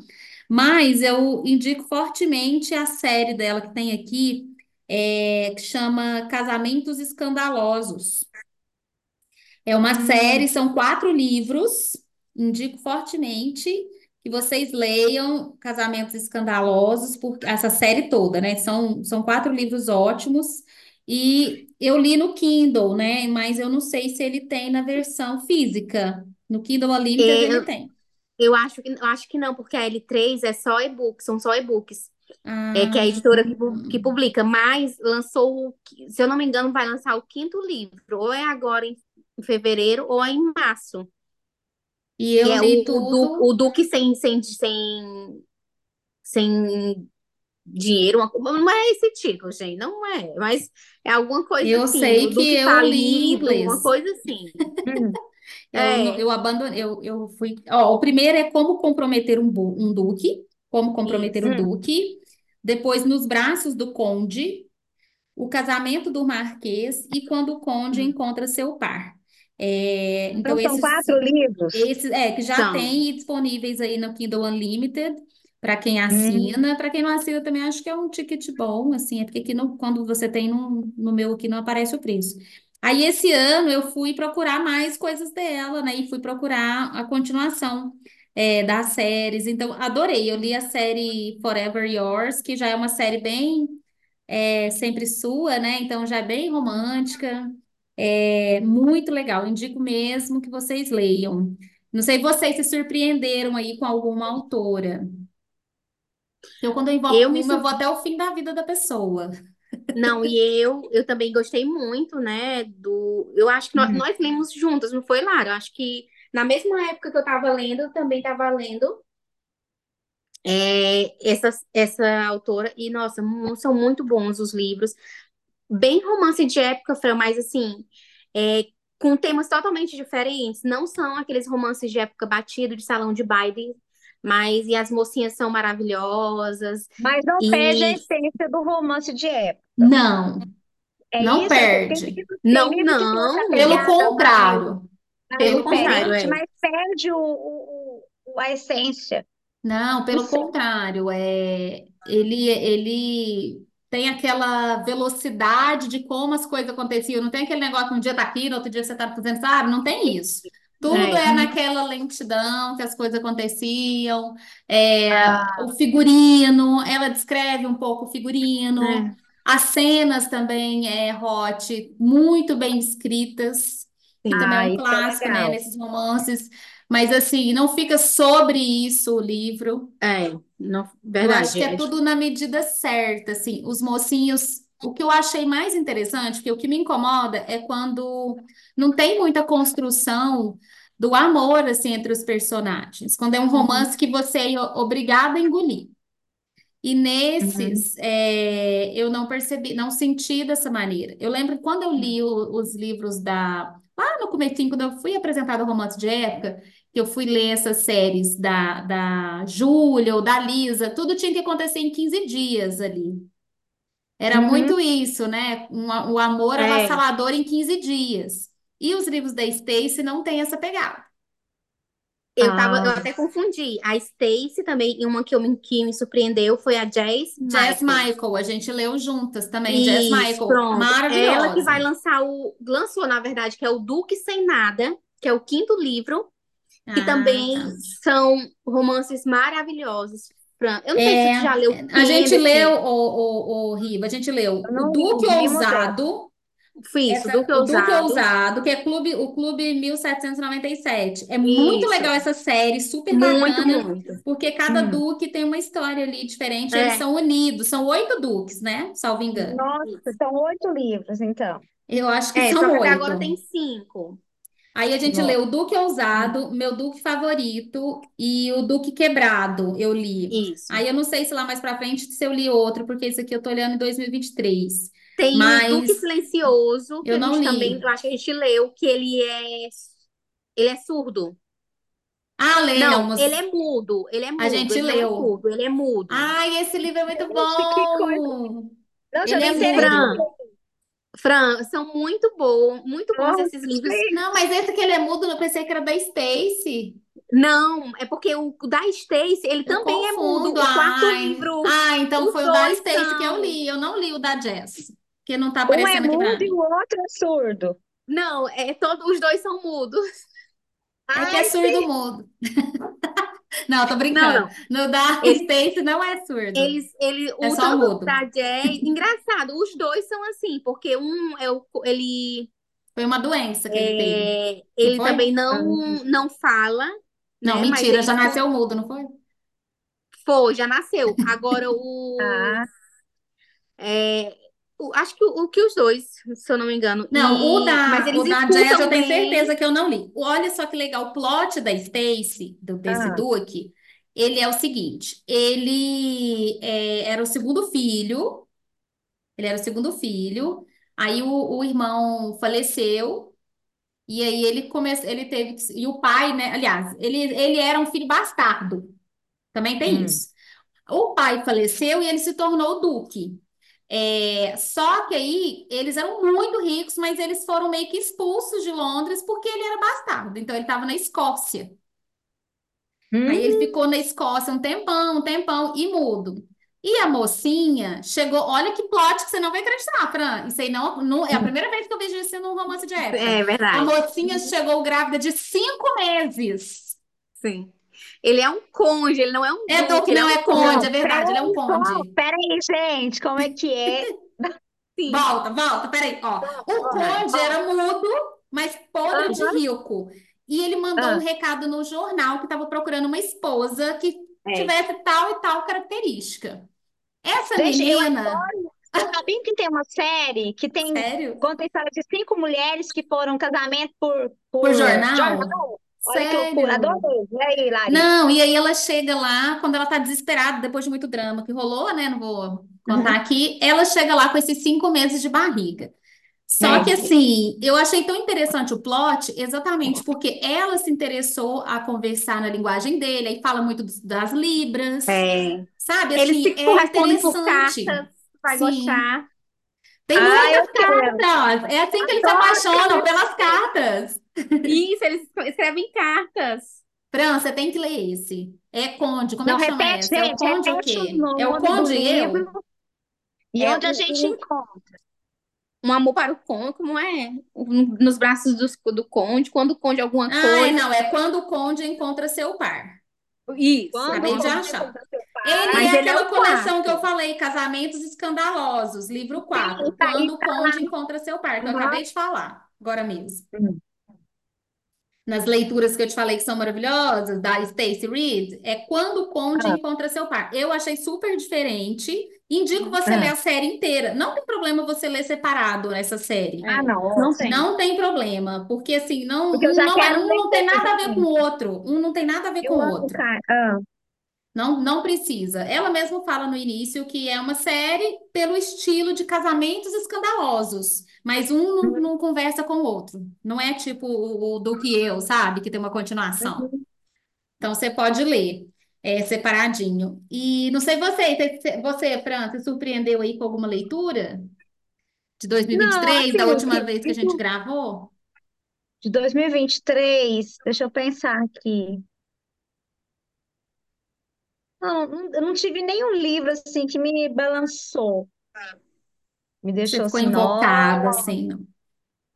Speaker 1: Mas eu indico fortemente a série dela que tem aqui, é, que chama Casamentos Escandalosos. É uma
Speaker 2: Hum,
Speaker 1: série, são quatro livros. Indico fortemente que vocês leiam Casamentos Escandalosos, porque essa série toda, né? São, são quatro livros ótimos. E eu li no Kindle, né? Mas eu não sei se ele tem na versão física. No Kindle Unlimited ele
Speaker 3: Eu,
Speaker 1: tem.
Speaker 3: Eu acho que, eu acho que não, porque a L3 é só e-book, são só e-books. É que é a
Speaker 1: Ah,
Speaker 3: editora que, que publica, mas lançou, se eu não me engano, vai lançar o quinto livro, ou é agora em fevereiro, ou é em março.
Speaker 1: e
Speaker 3: Que
Speaker 1: eu
Speaker 3: é
Speaker 1: li
Speaker 3: o,
Speaker 1: tudo.
Speaker 3: o Duque sem, sem, sem, sem dinheiro, uma, não é esse título, gente, não é, mas é alguma coisa
Speaker 1: Eu
Speaker 3: assim,
Speaker 1: sei
Speaker 3: o
Speaker 1: que
Speaker 3: Duque
Speaker 1: eu li em
Speaker 3: falido, uma
Speaker 1: inglês.
Speaker 3: coisa assim. [LAUGHS]
Speaker 2: hum,
Speaker 1: Eu,
Speaker 3: É,
Speaker 1: eu abandonei, eu, eu fui. Ó, o primeiro é como comprometer um, um duque, como comprometer um
Speaker 3: isso.
Speaker 2: hum.
Speaker 1: duque. Depois, nos braços do conde, o casamento do marquês e quando o conde
Speaker 3: Hum.
Speaker 1: encontra seu par. É, então,
Speaker 2: Então, são
Speaker 1: esses,
Speaker 2: quatro livros?
Speaker 1: esses é que já
Speaker 3: São.
Speaker 1: tem disponíveis aí no Kindle Unlimited. para quem
Speaker 2: Hum,
Speaker 1: assina, para quem não assina também acho que é um ticket bom, assim, é porque aqui no, quando você tem no, no meu aqui não aparece o preço. Aí esse ano eu fui procurar mais coisas dela, né? E fui procurar a continuação é, das séries. Então, adorei. Eu li a série Forever Yours, que já é uma série bem é, sempre sua, né? Então já é bem romântica. É muito legal. Indico mesmo que vocês leiam. Não sei, vocês se surpreenderam aí com alguma autora. Eu, quando eu invoco
Speaker 3: Eu me
Speaker 1: uma, eu
Speaker 3: sur...
Speaker 1: vou até o fim da vida da pessoa.
Speaker 3: Não, e eu, eu também gostei muito, né, do... Eu acho que nós,
Speaker 2: hum.
Speaker 3: nós lemos juntas, não foi, Lara? Eu acho que na mesma época que eu tava lendo, eu também tava lendo é, essa, essa autora. E, nossa, são muito bons os livros. Bem romance de época, Fran, mas assim, é, com temas totalmente diferentes. Não são aqueles romances de época batido de salão de baile, mas e as mocinhas são maravilhosas.
Speaker 2: Mas não perde a
Speaker 3: E
Speaker 2: essência do romance de época.
Speaker 1: Não,
Speaker 2: É
Speaker 1: não
Speaker 2: isso? É
Speaker 1: perde.
Speaker 3: não,
Speaker 1: Pelo
Speaker 3: não,
Speaker 2: pegada mais,
Speaker 1: contrário,
Speaker 2: mais
Speaker 3: pelo
Speaker 1: pelo
Speaker 3: contrário,
Speaker 2: diferente,
Speaker 3: é.
Speaker 2: mas perde o, o- a essência.
Speaker 1: Não, pelo contrário, é, ele, ele tem aquela velocidade de como as coisas aconteciam. Não tem aquele negócio que um dia tá aqui, no outro dia você tá fazendo, sabe? Não tem isso. Tudo
Speaker 3: É,
Speaker 1: é naquela lentidão que as coisas aconteciam. É,
Speaker 2: Ah,
Speaker 1: o figurino, ela descreve um pouco o figurino.
Speaker 3: é,
Speaker 1: As cenas também é hot, muito bem escritas, que também é
Speaker 2: ah,
Speaker 1: um
Speaker 2: isso é
Speaker 1: clássico, né, nesses romances. Mas assim, não fica sobre isso o livro.
Speaker 3: é, não,
Speaker 1: Eu acho
Speaker 3: verdade.
Speaker 1: que é
Speaker 3: É,
Speaker 1: tudo na medida certa, assim. Os mocinhos, o que eu achei mais interessante, porque o que me incomoda é quando não tem muita construção do amor, assim, entre os personagens. Quando é um
Speaker 3: uhum,
Speaker 1: romance que você é obrigado a engolir. E
Speaker 2: Uhum.
Speaker 1: nesses, é, eu não percebi, não senti dessa maneira. Eu lembro que quando eu li o- os livros da. Lá no comecinho, quando eu fui apresentado o romance de época, que eu fui ler essas séries da, da Júlia ou da Lisa, tudo tinha que acontecer em 15 dias ali. Era
Speaker 2: Uhum.
Speaker 1: muito isso, né? Um, o amor
Speaker 3: é.
Speaker 1: avassalador em 15 dias. E os livros da Stacy não têm essa pegada.
Speaker 3: Eu tava, eu
Speaker 2: Ah,
Speaker 3: até confundi. A Stacy também, e uma que, eu, me- que me surpreendeu foi a Jazz
Speaker 1: Jazz
Speaker 3: Michaels.
Speaker 1: Michael, a gente leu juntas também.
Speaker 3: Isso,
Speaker 1: Michael,
Speaker 3: pronto. Ela que vai lançar o. Lançou, na verdade, que é o Duque Sem Nada, que é o quinto livro, que
Speaker 1: Ah,
Speaker 3: também
Speaker 1: tá.
Speaker 3: são romances maravilhosos. Fran. Eu não sei se
Speaker 1: É,
Speaker 3: tu já leu
Speaker 1: a
Speaker 3: é
Speaker 1: gente leu, o, o, o Riva, a gente leu
Speaker 2: eu
Speaker 1: o Duque
Speaker 2: essa.
Speaker 1: Ousado,
Speaker 3: Fiz,
Speaker 1: essa,
Speaker 3: Duque
Speaker 1: o Duque
Speaker 3: Ousado.
Speaker 1: Ousado, que é clube, o Clube 1797. É muito legal
Speaker 3: Isso.
Speaker 1: essa série, super
Speaker 3: Muito,
Speaker 1: bacana,
Speaker 3: muito.
Speaker 1: porque cada
Speaker 2: Hum.
Speaker 1: duque tem uma história ali diferente, eles
Speaker 3: É.
Speaker 1: são unidos, são oito duques, né? Salvo engano.
Speaker 2: Nossa,
Speaker 3: Isso.
Speaker 2: são oito livros, então.
Speaker 1: Eu acho que
Speaker 3: É,
Speaker 1: são
Speaker 3: só que até agora
Speaker 1: oito.
Speaker 3: tem cinco.
Speaker 1: Aí a gente
Speaker 2: Nossa.
Speaker 1: leu o Duque Ousado, meu Duque favorito e o Duque Quebrado, eu li.
Speaker 3: Isso.
Speaker 1: Aí eu não sei se lá mais pra frente se eu li outro, porque esse aqui eu tô olhando em 2023.
Speaker 3: Tem o Duque Silencioso, que
Speaker 1: eu
Speaker 3: a
Speaker 1: não
Speaker 3: gente também, eu
Speaker 1: li.
Speaker 3: acho que a gente leu, que ele é, ele é surdo.
Speaker 1: Ah,
Speaker 3: Não, ele
Speaker 1: lemos.
Speaker 3: é mudo, ele é
Speaker 1: A
Speaker 3: mudo,
Speaker 1: gente
Speaker 3: ele não é
Speaker 1: leu.
Speaker 3: surdo, ele é mudo.
Speaker 1: Ai, esse livro é muito [LAUGHS] bom.
Speaker 2: Eu
Speaker 1: Ele é
Speaker 2: interessei.
Speaker 3: Fran,
Speaker 1: mudo.
Speaker 3: São muito bons, muito bons
Speaker 2: Nossa,
Speaker 3: esses livros.
Speaker 1: Não, mas esse que ele é mudo, eu pensei que era da Stacy.
Speaker 3: Não, é porque o da Stacy, ele
Speaker 1: Eu
Speaker 3: também é mudo.
Speaker 1: confundo.
Speaker 3: O quarto
Speaker 1: Ai,
Speaker 3: livro,
Speaker 1: ah, então foi o da Stacy que eu li. Eu não li o da Jess, que não tá
Speaker 2: Um é
Speaker 1: aparecendo
Speaker 2: mudo e o outro é surdo.
Speaker 3: Não, é todo, os dois são mudos.
Speaker 1: É que é
Speaker 2: Ai,
Speaker 1: surdo
Speaker 2: sim.
Speaker 1: mudo. [LAUGHS] Não, tô
Speaker 3: Não,
Speaker 1: brincando.
Speaker 3: não.
Speaker 1: No da
Speaker 3: Eles,
Speaker 1: Stacy não é surdo.
Speaker 3: eles, ele,
Speaker 1: É
Speaker 3: o
Speaker 1: só mudo.
Speaker 3: Jay, [LAUGHS] engraçado, os dois são assim, porque um é o, ele
Speaker 1: Foi uma doença que ele teve.
Speaker 3: É,
Speaker 1: Não
Speaker 3: ele também não,
Speaker 2: Ah,
Speaker 3: não fala,
Speaker 1: Não,
Speaker 3: né?
Speaker 1: Mentira, já
Speaker 3: ele
Speaker 1: nasceu mudo, não foi?
Speaker 3: foi, já nasceu. Agora [LAUGHS] o,
Speaker 2: ah,
Speaker 3: é, o- acho que o, o que os dois, se eu não me engano.
Speaker 1: Não, o
Speaker 3: E mas
Speaker 1: da, o
Speaker 3: eles
Speaker 1: da Jazz eu tenho certeza que eu não li. Olha só que legal, o plot da Stacy, do, desse
Speaker 2: ah,
Speaker 1: Duke, ele é o seguinte: ele é, era o segundo filho, ele era o segundo filho, aí o, o irmão faleceu, e aí ele começou, ele teve que, e o pai, né? Aliás, ele, ele era um filho bastardo, também tem
Speaker 2: hum.
Speaker 1: isso. O pai faleceu e ele se tornou o duque. É, só que aí eles eram muito ricos, mas eles foram meio que expulsos de Londres porque ele era bastardo. Então ele estava na Escócia. Aí ele
Speaker 2: Hum,
Speaker 1: ficou na Escócia um tempão, um tempão, e mudo. E a mocinha chegou. Olha que plot que você não vai acreditar, Fran. Isso aí não, não é a primeira vez que eu vejo isso num romance de época.
Speaker 3: É
Speaker 1: A
Speaker 3: verdade.
Speaker 1: mocinha chegou grávida de cinco meses.
Speaker 3: Sim. Ele é um conde, ele não é um
Speaker 1: É do
Speaker 3: duque, é
Speaker 1: não
Speaker 3: um
Speaker 1: é conde, é verdade, ele é um conde.
Speaker 2: peraí, gente, como é que é? [LAUGHS]
Speaker 3: Sim.
Speaker 1: Volta, volta, peraí, ó. O conde era mudo, mas podre de
Speaker 2: Aham,
Speaker 1: rico. E ele mandou um
Speaker 2: ah,
Speaker 1: recado no jornal que estava procurando uma esposa que
Speaker 3: É.
Speaker 1: tivesse tal e tal característica. Essa
Speaker 2: eu
Speaker 1: menina,
Speaker 2: sabia que tem uma série que tem
Speaker 1: sério,
Speaker 2: conta a história de cinco mulheres que foram casamento por,
Speaker 1: por
Speaker 2: por
Speaker 1: jornal?
Speaker 2: jornal? Olha que loucura,
Speaker 1: Sério?
Speaker 2: adorei. E aí?
Speaker 1: Não, e aí ela chega lá, quando ela tá desesperada, depois de muito drama que rolou, né? Não vou contar
Speaker 2: Uhum.
Speaker 1: aqui. Ela chega lá com esses cinco meses de barriga. Só que
Speaker 2: É.
Speaker 1: assim, eu achei tão interessante o plot, exatamente porque ela se interessou a conversar na linguagem dele, aí fala muito dos- das libras,
Speaker 3: É.
Speaker 1: sabe?
Speaker 3: Eles
Speaker 1: Assim,
Speaker 3: se
Speaker 1: é
Speaker 3: correspondem por
Speaker 1: interessante.
Speaker 3: cartas, vai
Speaker 1: Sim.
Speaker 3: gostar.
Speaker 1: Tem
Speaker 2: Ah,
Speaker 1: muitas cartas. É assim que eles se apaixonam pelas cartas.
Speaker 3: Isso, eles escrevem cartas.
Speaker 1: Fran, você tem que ler esse. É Conde. Como é
Speaker 2: Não,
Speaker 1: que chama
Speaker 2: repete,
Speaker 1: esse? É o Conde o quê? É o
Speaker 2: do
Speaker 1: Conde e eu?
Speaker 2: livro e
Speaker 3: É
Speaker 2: onde a gente encontra.
Speaker 3: um amor para o conde, como é? Nos braços dos- do, conde, quando o conde alguma
Speaker 1: Ah, é,
Speaker 3: coisa.
Speaker 1: não. É quando o Conde encontra seu par.
Speaker 3: Isso,
Speaker 2: Quando
Speaker 1: Acabei
Speaker 2: o
Speaker 1: de achar.
Speaker 2: encontra seu
Speaker 1: Ele
Speaker 3: Mas
Speaker 1: é
Speaker 3: ele é
Speaker 1: aquela
Speaker 3: o
Speaker 1: coleção que eu
Speaker 3: quarto.
Speaker 1: falei, Casamentos Escandalosos, livro
Speaker 2: sim,
Speaker 1: 4.
Speaker 2: tá,
Speaker 1: Quando o
Speaker 2: tá
Speaker 1: Conde encontra seu par, que eu
Speaker 2: lá.
Speaker 1: acabei de falar, agora mesmo.
Speaker 2: Uhum.
Speaker 1: Nas leituras que eu te falei que são maravilhosas, da Stacey Reid, é Quando o Conde
Speaker 2: Ah,
Speaker 1: encontra seu par. Eu achei super diferente. Indico você ler
Speaker 2: ah.
Speaker 1: a série inteira. Não tem problema você ler separado essa série.
Speaker 2: Ah,
Speaker 3: É,
Speaker 2: não,
Speaker 3: não tem.
Speaker 1: Não tem problema, porque assim, não,
Speaker 2: Porque eu
Speaker 1: um não é, um
Speaker 2: ler
Speaker 1: não tem nada a ver com o outro. Um não tem nada a ver com
Speaker 2: Eu
Speaker 1: o
Speaker 2: amo,
Speaker 1: outro.
Speaker 2: cara. Ah,
Speaker 1: Não, não precisa. Ela mesma fala no início que é uma série pelo estilo de casamentos escandalosos, mas um não, não conversa com o outro. Não é tipo o, o do que eu, sabe? Que tem uma continuação. Então você pode ler é, separadinho. E não sei você, você, você, Fran, se surpreendeu aí com alguma leitura de
Speaker 2: Não,
Speaker 1: 2023, da
Speaker 2: assim,
Speaker 1: última vez que a gente gravou?
Speaker 2: de 2023, deixa eu pensar aqui. Não, não- eu não tive nenhum livro assim que me balançou, me
Speaker 1: Você
Speaker 2: deixou
Speaker 1: ficou
Speaker 2: assim,
Speaker 1: invocada, assim, não?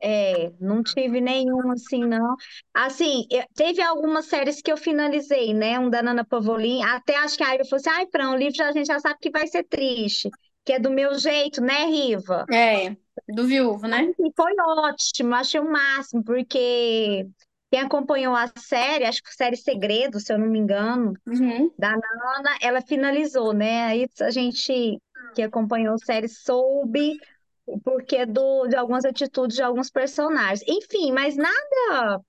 Speaker 2: é, não tive nenhum assim, não. Assim, eu- teve algumas séries que eu finalizei, né? Um da Nana Pavolin, até acho que a Iva falou assim, ai, Fran, o livro já- a gente já sabe que vai ser triste, que é do meu jeito, né, Riva?
Speaker 3: É, do viúvo, né?
Speaker 2: Assim, foi ótimo, achei o máximo, porque quem acompanhou a série, acho que série Segredo, se eu não me engano,
Speaker 3: Uhum.
Speaker 2: da Nana, ela finalizou, né? Aí a gente que acompanhou a série soube o porquê do, de algumas atitudes de alguns personagens. Enfim, mas nada.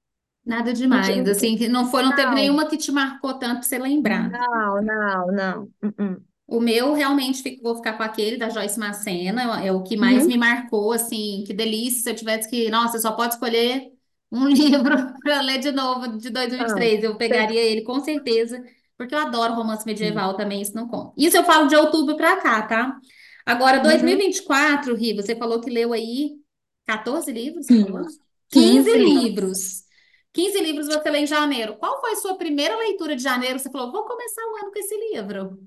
Speaker 1: Nada demais, assim, que não foi, não teve nenhuma que te marcou tanto pra você lembrar.
Speaker 2: não, não, não. Uh-uh.
Speaker 1: O meu realmente fico- vou ficar com aquele da Joyce Macena, é o que mais
Speaker 3: Uhum.
Speaker 1: me marcou, assim, que delícia se eu tivesse que, nossa, só pode escolher um [LAUGHS] livro para ler de novo de
Speaker 2: Ah,
Speaker 1: 2023, eu
Speaker 2: você-
Speaker 1: pegaria ele com certeza, porque eu adoro romance medieval também, isso não conta. Isso eu falo de outubro para cá, tá? Agora,
Speaker 2: Uhum.
Speaker 1: 2024, Ri, você falou que leu aí 14 livros, você
Speaker 3: Sim.
Speaker 1: falou? 15
Speaker 3: 15.
Speaker 1: livros. 15 livros você lê em janeiro. Qual foi a sua primeira leitura de janeiro? Você falou, vou começar o ano com esse livro.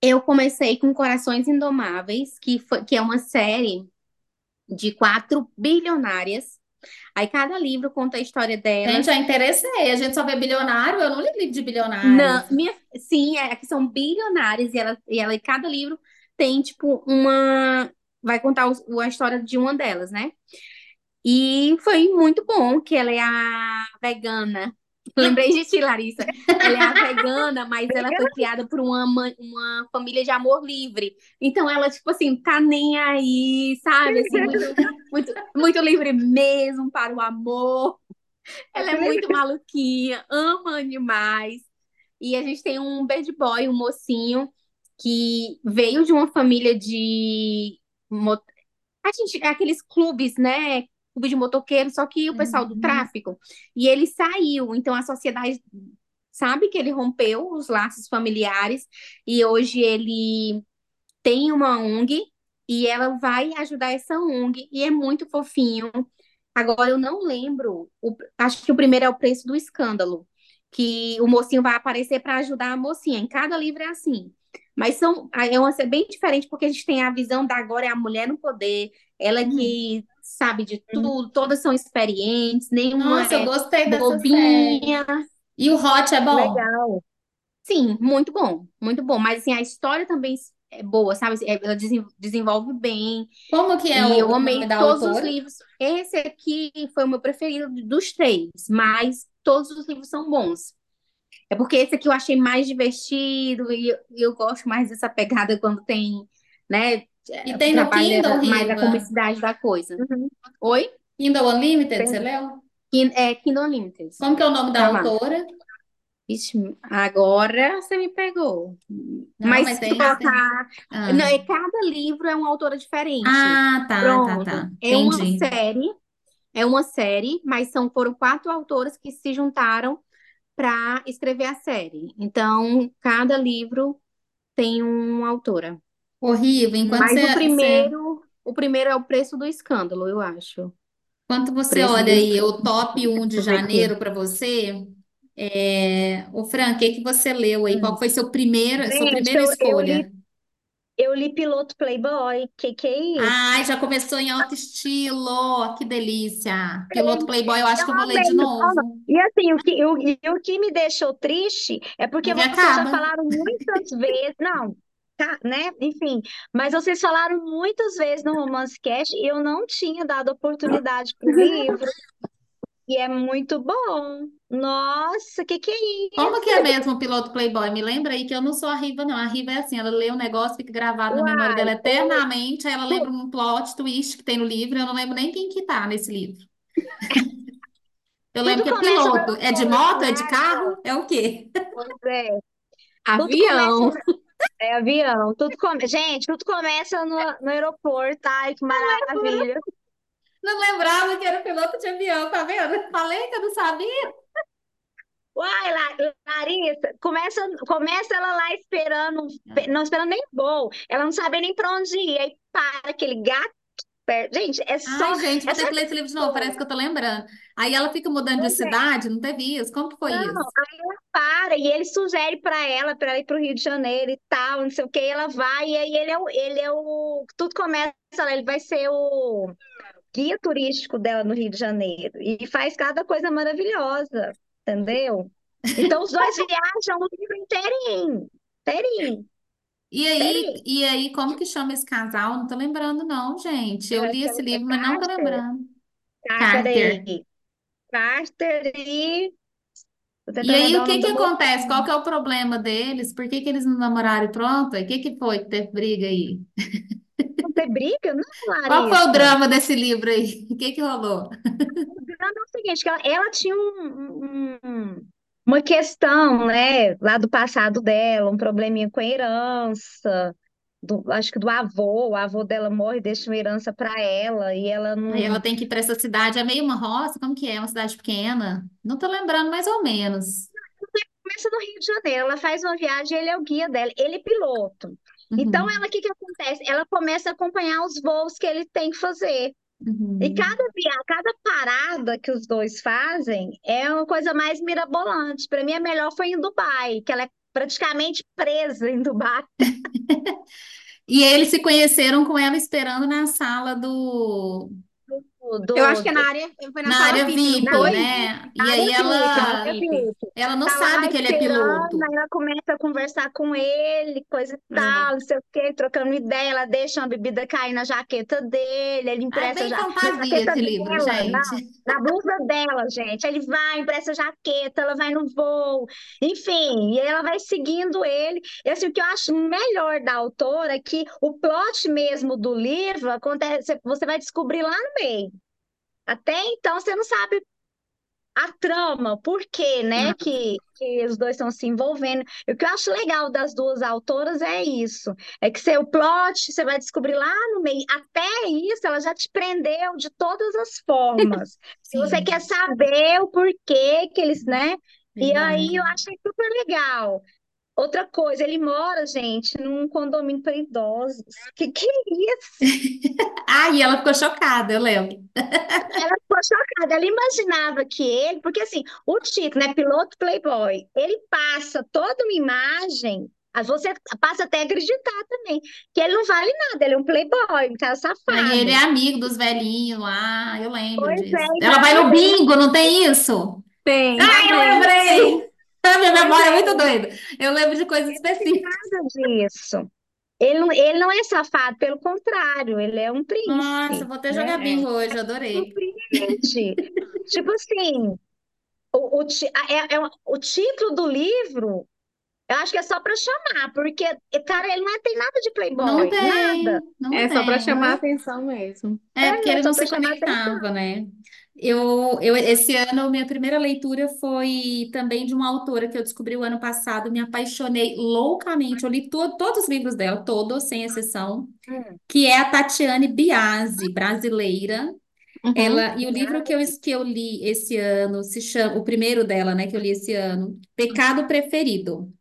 Speaker 3: Eu comecei com Corações Indomáveis, que, foi, que é uma série de quatro bilionárias. Aí cada livro conta a história delas.
Speaker 1: Gente, já interessei. A gente só vê bilionário. Eu não li livro de bilionário.
Speaker 3: Não, minha, sim, é que são bilionárias e ela, e ela, e cada livro tem, tipo, uma. Vai contar o- a história de uma delas, né? E foi muito bom que ela é a vegana. [LAUGHS] Lembrei de ti, Larissa. Ela é a vegana, mas ela foi criada por uma, uma família de amor livre. Então ela, tipo assim, tá nem aí, sabe? Assim, muito, muito, muito livre mesmo para o amor. Ela é muito maluquinha, ama animais. E a gente tem um bad boy, um mocinho, que veio de uma família de. A gente, aqueles clubes, né? Clube de motoqueiro, só que o pessoal do
Speaker 1: Uhum.
Speaker 3: tráfico. E ele saiu, então a sociedade sabe que ele rompeu os laços familiares e hoje ele tem uma ONG e ela vai ajudar essa ONG e é muito fofinho. Agora eu não lembro, o- acho que o primeiro é o preço do escândalo. que o mocinho vai aparecer para ajudar a mocinha. Em cada livro é assim. Mas são, é uma, é bem diferente porque a gente tem a visão da agora é a mulher no poder, ela
Speaker 1: Hum.
Speaker 3: que sabe de tudo, todas são experientes, nenhuma
Speaker 1: Nossa, eu
Speaker 3: é
Speaker 1: gostei dessa série.
Speaker 3: bobinha.
Speaker 1: E o Hot é bom?
Speaker 2: Legal.
Speaker 3: Sim, muito bom, muito bom. Mas assim, a história também é boa, sabe? É, Ela desen- desenvolve bem.
Speaker 1: Como que é
Speaker 3: E
Speaker 1: o,
Speaker 3: eu amei todos os
Speaker 1: autora?
Speaker 3: livros. Esse aqui foi o meu preferido dos três, mas todos os livros são bons. É porque esse aqui eu achei mais divertido e eu, e eu gosto mais dessa pegada quando tem, né,
Speaker 1: E tem no Kindle,
Speaker 3: mais a comicidade da coisa.
Speaker 2: Uhum.
Speaker 3: Oi?
Speaker 1: Kindle Unlimited,
Speaker 2: Tem.
Speaker 1: você leu?
Speaker 3: É Kindle Unlimited.
Speaker 1: Como que é o nome da
Speaker 3: Tá
Speaker 1: autora?
Speaker 3: Vixe, agora você me pegou.
Speaker 1: Não,
Speaker 3: Mas
Speaker 1: mas
Speaker 3: se
Speaker 1: tem, tem.
Speaker 3: colocar.
Speaker 1: Ah,
Speaker 3: Não, é, cada livro é uma autora diferente.
Speaker 1: Ah, tá, tá,
Speaker 3: Pronto.
Speaker 1: tá.
Speaker 3: É uma
Speaker 1: Entendi.
Speaker 3: série, é uma série, mas são, foram quatro autoras que se juntaram para escrever a série. Então, cada livro tem uma autora.
Speaker 1: Horrível. Enquanto
Speaker 3: Mas
Speaker 1: você,
Speaker 3: o
Speaker 1: você,
Speaker 3: primeiro, o primeiro é o Preço do Escândalo, eu acho.
Speaker 1: enquanto você
Speaker 3: Preço
Speaker 1: olha
Speaker 3: do
Speaker 1: aí o
Speaker 3: Escândalo.
Speaker 1: top 1 de janeiro para você, é... o Fran, o que que você leu aí? Qual
Speaker 2: Hum.
Speaker 1: foi seu primeiro, sua
Speaker 2: Gente,
Speaker 1: primeira
Speaker 2: eu, eu li,
Speaker 1: escolha?
Speaker 2: eu li Piloto Playboy. Que que é isso?
Speaker 1: Ai, já começou em alto estilo. Que delícia. Piloto Playboy, eu acho que eu vou ler
Speaker 2: amei.
Speaker 1: de novo.
Speaker 2: E assim, o que, o, e o que me deixou triste é porque vocês já
Speaker 1: acaba.
Speaker 2: falaram muitas [LAUGHS] vezes, não, né? Enfim, mas vocês falaram muitas vezes no Romance Cast e eu não tinha dado oportunidade pro livro. E é muito bom. Nossa, que que é
Speaker 1: Como que
Speaker 2: isso?
Speaker 1: é mesmo o piloto Playboy? Me lembra aí que eu não sou a Riva, não. A Riva é assim, ela lê um negócio, fica gravado na memória dela
Speaker 2: o,
Speaker 1: eternamente, aí ela lembra um plot twist que tem no livro, eu não lembro nem quem que tá nesse livro. [LAUGHS] Eu lembro
Speaker 2: tudo
Speaker 1: que é piloto. É de moto? É de carro? É o quê?
Speaker 2: Pois é. Tudo
Speaker 3: Avião.
Speaker 2: começa É avião. Tudo come... Gente, tudo começa no, no aeroporto. Ai, que maravilha.
Speaker 1: Não lembrava que era piloto de avião, tá vendo? Falei que eu não sabia.
Speaker 2: Uai, La- Larissa, começa, começa ela lá esperando, não esperando nem voo. Ela não sabe nem pra onde ir. Aí para aquele gato. perto. Gente, é só.
Speaker 1: Ai, gente, vou
Speaker 2: É
Speaker 1: ter
Speaker 2: só
Speaker 1: que ler esse livro de novo, parece que eu tô lembrando. Aí ela fica mudando de
Speaker 2: é.
Speaker 1: cidade, não teve isso? Como que foi
Speaker 2: Não,
Speaker 1: isso?
Speaker 2: aí ela para e ele sugere pra ela, pra ela ir pro Rio de Janeiro e tal, não sei o que, ela vai, e aí ele é o, ele é o, tudo começa lá, ele vai ser o guia turístico dela no Rio de Janeiro, e faz cada coisa maravilhosa, entendeu? Então os dois [LAUGHS] viajam o livro inteirinho, inteirinho,
Speaker 1: E aí,
Speaker 2: inteirinho.
Speaker 1: e aí, como que chama esse casal? Não tô lembrando, não, gente. Eu li esse livro, mas não tô lembrando.
Speaker 2: Carter
Speaker 1: Carter.
Speaker 2: Aí, Carter e...
Speaker 1: E aí, o que que acontece? Qual que é o problema deles? Por que que eles não namoraram e pronto? O que que foi que teve briga aí?
Speaker 2: Não tem briga? Não,
Speaker 1: Qual foi o
Speaker 2: Larissa.
Speaker 1: drama desse livro aí? O que que rolou?
Speaker 2: O drama é o seguinte, que ela, ela tinha um- um- uma questão, né, lá do passado dela, um probleminha com a herança, do- acho que do avô, o avô dela morre e deixa uma herança para ela, e ela
Speaker 1: Aí ela
Speaker 2: não...
Speaker 1: tem que ir para essa cidade, é meio uma roça, como que é? Uma cidade pequena? Não tô lembrando mais ou menos.
Speaker 2: Começa no Rio de Janeiro, ela faz uma viagem, ele é o guia dela, ele é piloto. Então,
Speaker 1: Uhum,
Speaker 2: ela, o que que acontece? Ela começa a acompanhar os voos que ele tem que fazer. E
Speaker 1: uhum.
Speaker 2: cada via... cada parada que os dois fazem é uma coisa mais mirabolante. Para mim, a melhor foi em Dubai, que ela é praticamente presa em Dubai. [LAUGHS]
Speaker 1: E eles se conheceram com ela esperando na sala do,
Speaker 3: Eu acho
Speaker 2: Do,
Speaker 3: que é na área, foi na
Speaker 1: na
Speaker 3: sala
Speaker 1: área
Speaker 3: VIP,
Speaker 1: VIP, né? E aí
Speaker 2: VIP,
Speaker 1: ela, ela não
Speaker 2: Tá
Speaker 1: sabe que ele é piloto.
Speaker 2: aí ela começa a conversar com ele, coisa e
Speaker 3: É.
Speaker 2: tal, não sei o quê, trocando ideia. Ela deixa uma bebida cair na jaqueta dele, ele
Speaker 1: Ah, é
Speaker 2: empresta na
Speaker 1: fantasia esse livro,
Speaker 2: dela, na,
Speaker 1: gente.
Speaker 2: na blusa dela, gente. Ele vai, empresta a jaqueta, ela vai no voo, enfim, e ela vai seguindo ele. E assim, o que eu acho melhor da autora é que o plot mesmo do livro acontece, você vai descobrir lá no meio. Até então você não sabe a trama, por quê, né,
Speaker 1: Ah,
Speaker 2: que, que os dois estão se envolvendo. E o que eu acho legal das duas autoras é isso, é que seu plot você vai descobrir lá no meio. Até isso ela já te prendeu de todas as formas. [LAUGHS] Se você quer saber o porquê que eles, né? E aí eu achei super legal. Outra coisa, ele mora, gente, num condomínio para idosos. Que que é isso? [LAUGHS]
Speaker 1: Ah, e ela ficou chocada, eu lembro. [LAUGHS]
Speaker 2: Ela ficou chocada. Ela imaginava que ele, porque assim, o título, né, piloto Playboy, ele passa toda uma imagem, mas você passa até a acreditar também, que ele não vale nada, ele é um playboy, um cara
Speaker 1: Aí ele é
Speaker 2: safado.
Speaker 1: amigo dos velhinhos lá, eu lembro
Speaker 2: Pois é,
Speaker 1: disso. Ela vai no bingo, não tem isso?
Speaker 3: Tem,
Speaker 1: Ah, eu lembrei! A [LAUGHS] minha memória é
Speaker 2: é,
Speaker 1: muito doida. Eu lembro de coisas específicas.
Speaker 2: nada disso. Ele não, ele não é safado, pelo contrário, ele é um
Speaker 1: Nossa,
Speaker 2: príncipe,
Speaker 1: vou até jogar
Speaker 2: né?
Speaker 3: É.
Speaker 1: bingo hoje, adorei.
Speaker 2: Surpreende. Tipo assim, o, o, é, é o título do livro, eu acho que é só para chamar, porque, cara, ele não é- tem nada de
Speaker 1: Não
Speaker 2: playboy,
Speaker 1: tem,
Speaker 2: nada.
Speaker 1: não
Speaker 3: É só para
Speaker 1: tem.
Speaker 3: chamar a atenção mesmo.
Speaker 1: É, porque
Speaker 2: É,
Speaker 1: ele não se conectava, né? Eu, eu, esse ano, minha primeira leitura foi também de uma autora que eu descobri o ano passado, me apaixonei loucamente. Eu li to todos os livros dela, todos, sem exceção,
Speaker 2: Hum,
Speaker 1: que é a Tatiane Biasi, brasileira.
Speaker 3: Uhum.
Speaker 1: Ela, e o livro que eu, que eu li esse ano se chama, o primeiro dela, né, que eu li esse ano, Pecado Preferido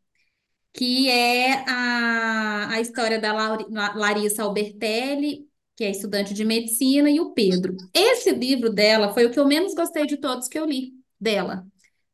Speaker 1: que é a, a história da Lauri- Larissa Albertelli, que é estudante de medicina, e o Pedro. Esse livro dela foi o que eu menos gostei de todos que eu li dela.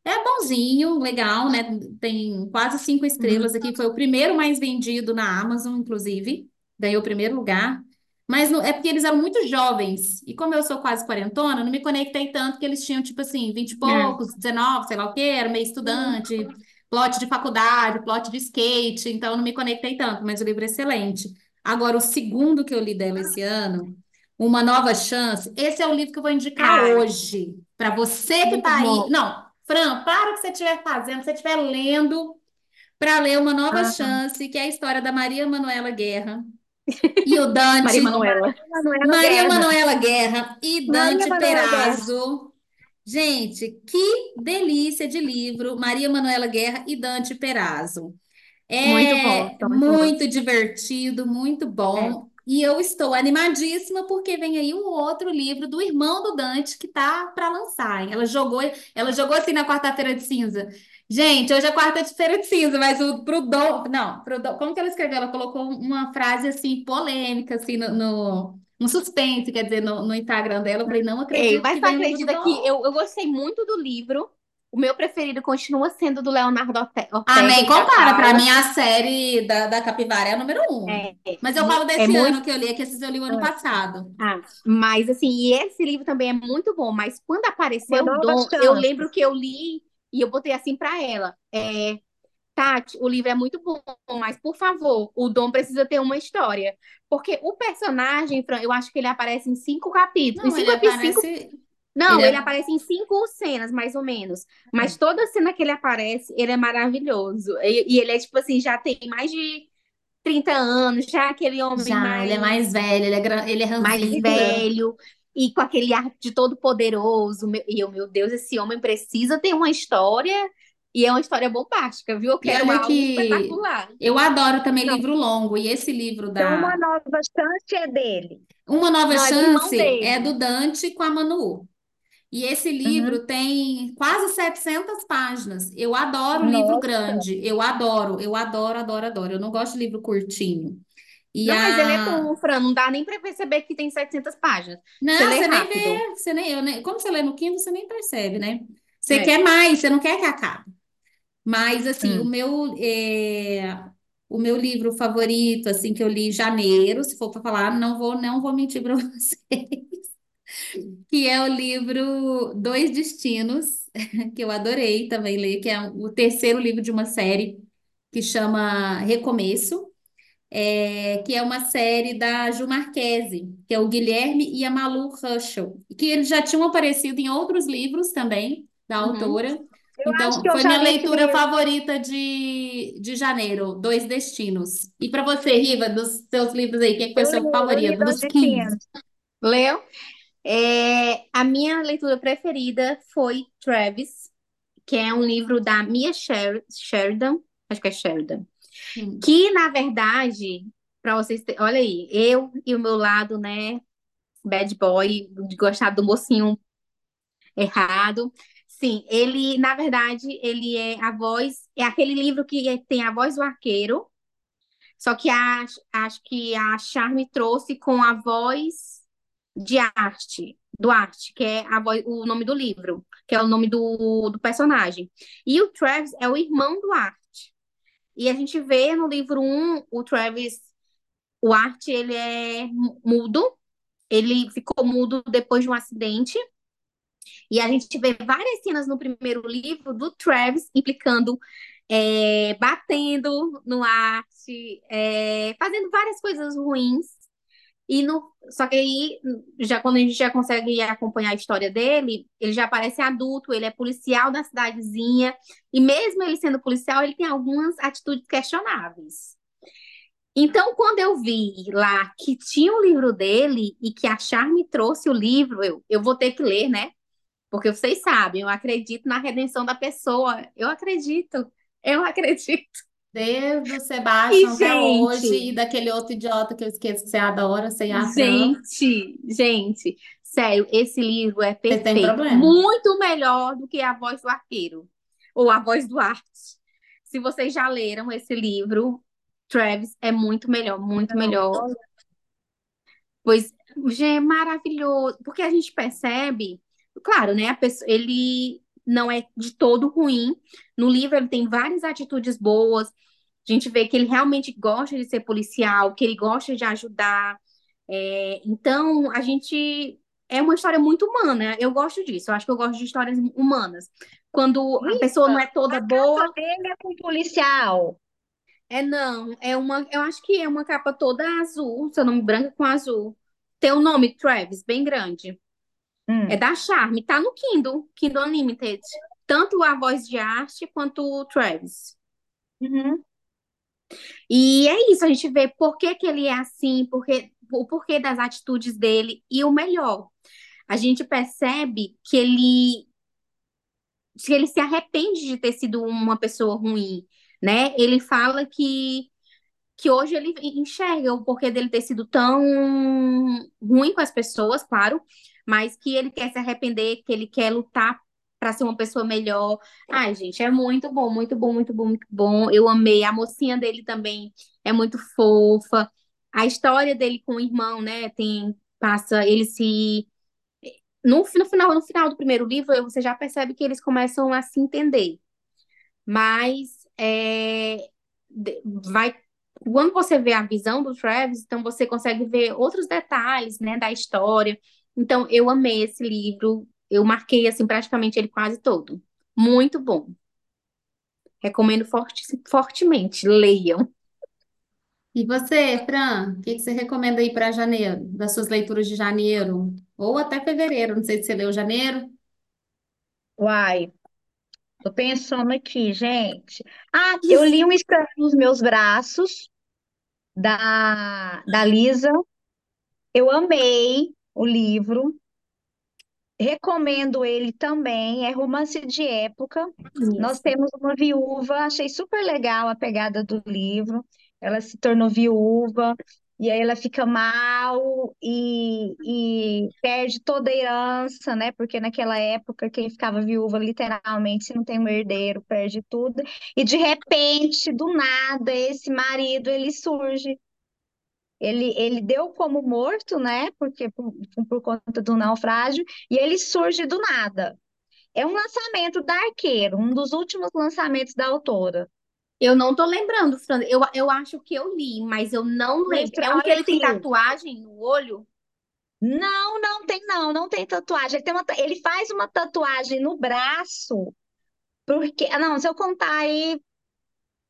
Speaker 1: É bonzinho, legal, né? Tem quase cinco estrelas aqui. Foi o primeiro mais vendido na Amazon, inclusive. Ganhou o primeiro lugar. Mas não- é porque eles eram muito jovens. E como eu sou quase quarentona, não me conectei tanto que eles tinham, tipo assim, vinte e
Speaker 3: É.
Speaker 1: poucos, 19, sei lá o quê, era meio estudante, plot de faculdade, plot de skate. Então, não me conectei tanto, mas o livro é excelente. Agora, o segundo que eu li dela esse ano, Uma Nova Chance, esse é o livro que eu vou indicar
Speaker 3: Ah,
Speaker 1: hoje. Para você que
Speaker 3: muito
Speaker 1: tá aí.
Speaker 3: bom.
Speaker 1: Não, Fran, para o que você estiver fazendo, se você estiver lendo, para ler Uma Nova
Speaker 2: ah,
Speaker 1: Chance, que é a história da Maria Manuela Guerra e o [LAUGHS] Dante.
Speaker 3: Maria Manuela.
Speaker 2: Manuela
Speaker 1: Maria
Speaker 2: Guerra.
Speaker 1: Manuela Guerra e
Speaker 2: Maria
Speaker 1: Dante
Speaker 2: Manuela Guerra.
Speaker 1: Perazzo. Gente, que delícia de livro, Maria Manuela Guerra e Dante Perazzo.
Speaker 3: Muito bom,
Speaker 1: É
Speaker 3: muito
Speaker 1: muito divertido, muito
Speaker 2: É.
Speaker 1: bom. E eu estou animadíssima porque vem aí um outro livro do irmão do Dante que tá para lançar. Ela jogou, ela jogou assim na quarta-feira de cinza. Gente, hoje é quarta-feira de cinza, mas o pro Dom, não, pro Dom, como que ela escreveu? Ela colocou uma frase assim polêmica assim no, no um suspense, quer dizer, no, no Instagram dela. Eu falei, não
Speaker 3: Ei,
Speaker 1: acredito
Speaker 3: mas
Speaker 1: que
Speaker 3: acredita que eu, eu gostei muito do livro. O meu preferido continua sendo do Leonardo Orte- Ortega
Speaker 1: Ah, nem
Speaker 3: e
Speaker 1: compara, pra
Speaker 3: Paula.
Speaker 1: mim a série da, da Capivara é a número um.
Speaker 3: É,
Speaker 1: Mas eu falo
Speaker 3: é
Speaker 1: desse
Speaker 3: muito.
Speaker 1: ano que eu li, é que esses eu li o ano passado.
Speaker 3: Ah, mas assim, e esse livro também é muito bom. Mas quando apareceu o Dom, eu lembro que eu li e eu botei assim pra ela. É, Tati, o livro é muito bom, mas por favor, o Dom precisa ter uma história. Porque o personagem, Fran, eu acho que ele aparece em cinco capítulos.
Speaker 1: Não,
Speaker 3: Em
Speaker 1: ele
Speaker 3: cinco, cinco
Speaker 1: aparece.
Speaker 3: Não,
Speaker 1: Ele
Speaker 3: ele
Speaker 1: é.
Speaker 3: aparece em cinco cenas, mais ou menos. Mas toda cena que ele aparece, ele é maravilhoso. E, e ele é, tipo assim, já tem mais de 30 anos, já é aquele homem
Speaker 1: Já, ele é
Speaker 3: mais,
Speaker 1: mais velho, ele é, gran- ele é
Speaker 3: mais velho e com aquele ar de todo poderoso. E eu, meu Deus, esse homem precisa ter uma história. E é uma história bombástica, viu? Eu quero algo
Speaker 1: que
Speaker 3: espetacular.
Speaker 1: eu adoro também
Speaker 2: Não,
Speaker 1: livro longo. E esse livro
Speaker 2: então uma
Speaker 1: da
Speaker 2: nova chance é dele.
Speaker 1: Uma Nova
Speaker 3: Não, é
Speaker 1: Chance é do Dante com a Manu. E esse
Speaker 2: Uhum.
Speaker 1: livro tem quase 700 páginas. Eu adoro livro
Speaker 2: Nossa.
Speaker 1: grande. Eu adoro, eu adoro, adoro, adoro. Eu não gosto de livro curtinho. E
Speaker 3: Não, mas ele é
Speaker 1: a
Speaker 3: bom, Fran. Não dá nem pra perceber que tem 700 páginas. Você
Speaker 1: Não,
Speaker 3: lê
Speaker 1: você nem vê, você nem, eu nem, como você lê no Kindle, você nem percebe, né? Você
Speaker 3: É.
Speaker 1: quer mais, você não quer que acabe. Mas, assim, o
Speaker 2: Hum.
Speaker 1: meu, é, o meu livro favorito, assim, que eu li em janeiro, se for para falar, não vou, não vou mentir para [LAUGHS] vocês, que é o livro Dois Destinos, [LAUGHS] que eu adorei também ler, que é o terceiro livro de uma série que chama Recomeço é, que é uma série da Ju Marquese, que é o Guilherme e a Malu Ruschel, que eles já tinham aparecido em outros livros também, da
Speaker 3: Uhum.
Speaker 1: autora.
Speaker 2: Eu
Speaker 1: Então, foi minha leitura favorita de, de janeiro, Dois Destinos. E para você, Riva, dos seus livros aí, quem que foi o
Speaker 2: Eu
Speaker 1: seu favorito?
Speaker 2: Dois
Speaker 1: Dos 15.
Speaker 2: Destinos.
Speaker 3: Leu? É, a minha leitura preferida foi Travis, que é um livro da Mia Sher- Sheridan, acho que é Sheridan,
Speaker 1: Hum.
Speaker 3: que na verdade, para vocês terem, olha aí, eu e o meu lado, né, bad boy, de gostar do mocinho errado. Sim, ele, na verdade, ele é a voz, é aquele livro que tem a voz do arqueiro, só que acho que a Charme trouxe com a voz de arte, do arte, que é voz, o nome do livro, que é o nome do, do personagem. E o Travis é o irmão do arte. E a gente vê no livro 1, um, o Travis, o arte, ele é mudo, ele ficou mudo depois de um acidente. E a gente vê várias cenas no primeiro livro do Travis implicando, é, batendo no arte, é, fazendo várias coisas ruins. E no, só que aí, já quando a gente já consegue acompanhar a história dele, ele já parece adulto, ele é policial da cidadezinha, e mesmo ele sendo policial, ele tem algumas atitudes questionáveis. Então, quando eu vi lá que tinha o livro dele e que a Charme trouxe o livro, eu, eu vou ter que ler, né? Porque vocês sabem, eu acredito na redenção da pessoa. Eu acredito, eu acredito.
Speaker 1: Desde o Sebastião até hoje e daquele outro idiota que eu esqueço que você adora, sem a
Speaker 3: Gente, gente, sério, esse livro é perfeito. Muito melhor do que A Voz do Arqueiro ou A Voz do Arte. Se vocês já leram esse livro, Travis é muito melhor, muito melhor. Pois, já é maravilhoso, porque a gente percebe, claro, né, pessoa, ele não é de todo ruim. No livro ele tem várias atitudes boas. A gente vê que ele realmente gosta de ser policial, que ele gosta de ajudar. É, então, a gente. É uma história muito humana. Eu gosto disso. Eu acho que eu gosto de histórias humanas. Quando a pessoa não é toda
Speaker 2: a
Speaker 3: boa.
Speaker 2: A dele é com policial.
Speaker 3: É não, é uma, eu acho que é uma capa toda azul, seu nome branco com azul. Tem o nome Travis, bem grande. Hum. É da Charme, tá no Kindle, Kindle Unlimited. Tanto a voz de arte quanto o Travis.
Speaker 2: Uhum.
Speaker 3: E é isso, a gente vê por que, que ele é assim, porque, o porquê das atitudes dele. E o melhor, a gente percebe que ele, que ele se arrepende de ter sido uma pessoa ruim, né? Ele fala que que hoje ele enxerga o porquê dele ter sido tão ruim com as pessoas, claro, mas que ele quer se arrepender, que ele quer lutar para ser uma pessoa melhor. Ai, gente, é muito bom, muito bom, muito bom, muito bom. Eu amei. A mocinha dele também é muito fofa. A história dele com o irmão, né? Tem passa ele se no, no final no final do primeiro livro você já percebe que eles começam a se entender. Mas é, vai quando você vê a visão do Travis, então você consegue ver outros detalhes, né, da história. Então, eu amei esse livro. Eu marquei, assim, praticamente ele quase todo. Muito bom. Recomendo forte, fortemente. Leiam.
Speaker 1: E você, Fran, o que, que você recomenda aí para janeiro, das suas leituras de janeiro? Ou até fevereiro, não sei se você leu janeiro.
Speaker 2: Uai, tô pensando aqui, gente. Ah, eu li um Estranho nos Meus Braços, da, da Lisa. Eu amei o livro. Recomendo ele também, é romance de época. Isso. Nós temos uma viúva, achei super legal a pegada do livro. Ela se tornou viúva, e aí ela fica mal e, e perde toda a herança, né? Porque naquela época quem ficava viúva, literalmente, se não tem um herdeiro, perde tudo. E de repente, do nada, esse marido ele surge ele, ele deu como morto, né? Porque por, por conta do naufrágio, e ele surge do nada. É um lançamento da Arqueiro, um dos últimos lançamentos da autora.
Speaker 3: Eu não tô lembrando, Fran. Eu, eu acho que eu li, mas eu não lembro. É um que ele tem tatuagem no olho?
Speaker 2: Não, não tem não, não tem tatuagem. Ele, tem uma, ele faz uma tatuagem no braço, porque... Ah, não, se eu contar aí,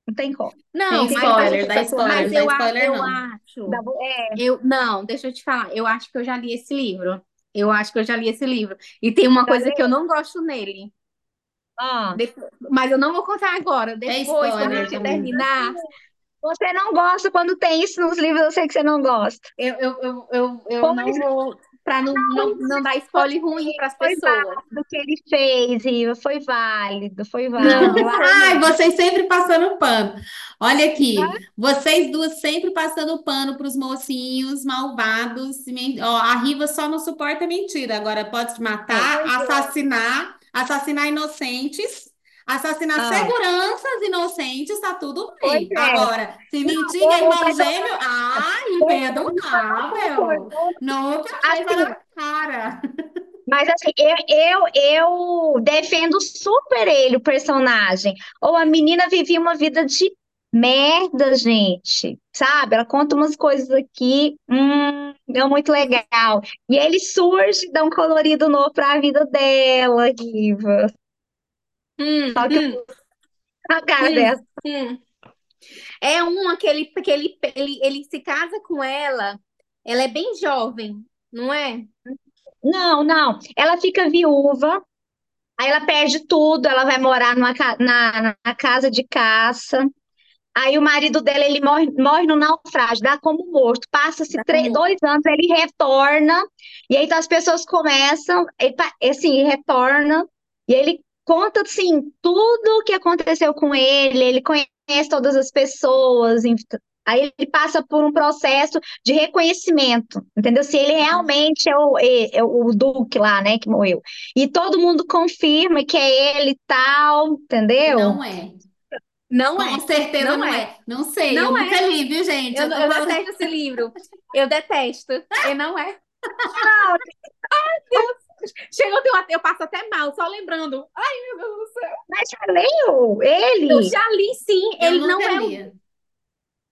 Speaker 2: não tem como.
Speaker 3: Não,
Speaker 1: tem spoiler, dá spoiler, mas
Speaker 3: eu,
Speaker 1: spoiler,
Speaker 3: eu
Speaker 1: não.
Speaker 3: acho. É. Eu, não, deixa eu te falar. Eu acho que eu já li esse livro. Eu acho que eu já li esse livro. E tem uma já coisa que eu não gosto nele.
Speaker 2: Ah.
Speaker 3: Depois, mas eu não vou contar agora. Depois, é spoiler, quando a gente terminar.
Speaker 2: Você não gosta quando tem isso nos livros, eu sei que você não gosta.
Speaker 3: Eu, eu, eu, eu, eu não vou para não, não, não dar spoiler ruim para as pessoas.
Speaker 2: O que ele fez, Iva, foi válido, foi válido. Não. [LAUGHS]
Speaker 1: Ai, vocês sempre passando pano. Olha aqui, vocês duas sempre passando pano para os mocinhos malvados. Ó, a Riva só não suporta mentira. Agora pode matar, é, assassinar, Assassinar inocentes, assassinar
Speaker 2: Ah,
Speaker 1: seguranças inocentes, tá tudo bem.
Speaker 2: é.
Speaker 1: Agora, se mentir é irmão gêmeo, ai,
Speaker 2: concordando.
Speaker 1: Nunca
Speaker 2: Assim,
Speaker 1: na cara. [LAUGHS]
Speaker 2: Mas assim, eu, eu, eu defendo super ele, o personagem. Ou a menina vivia uma vida de merda, gente. Sabe? Ela conta umas coisas aqui, hum, é muito legal. E ele surge, dá um colorido novo para a vida dela, Riva.
Speaker 3: Hum,
Speaker 2: Só que
Speaker 3: hum,
Speaker 2: a cara
Speaker 3: hum,
Speaker 2: dessa.
Speaker 3: hum. É uma que ele, que ele, ele, ele se casa com ela, ela é bem jovem, não é?
Speaker 2: Não, não. Ela fica viúva, aí ela perde tudo, ela vai morar numa, ca- na, na casa de caça. Aí o marido dela, ele morre, morre no naufrágio, dá como morto. Passa-se
Speaker 3: Dá
Speaker 2: três-
Speaker 3: como
Speaker 2: dois anos, ele retorna, e aí então as pessoas começam, ele, pa- assim, ele retorna, e ele conta, assim, tudo o que aconteceu com ele, ele conhece todas as pessoas, aí ele passa por um processo de reconhecimento, entendeu? Se ele realmente é o, é- é o Duque lá, né, que morreu. E todo mundo confirma que é ele e tal, entendeu?
Speaker 1: não é.
Speaker 3: Não
Speaker 1: Com
Speaker 3: é,
Speaker 1: certeza
Speaker 3: não
Speaker 1: não
Speaker 3: é,
Speaker 1: é. Não sei, eu
Speaker 3: não
Speaker 1: nunca
Speaker 3: é.
Speaker 1: li, viu, gente?
Speaker 3: Eu,
Speaker 1: Eu
Speaker 3: eu detesto esse livro. Eu detesto. E não é. [LAUGHS]
Speaker 2: Não,
Speaker 3: Chega, eu, tenho eu passo até mal, só lembrando. Ai, meu Deus do céu.
Speaker 2: Mas já leu
Speaker 3: Eu
Speaker 2: ele?
Speaker 3: já li, sim.
Speaker 1: Eu
Speaker 3: Ele não
Speaker 1: nunca
Speaker 3: é o.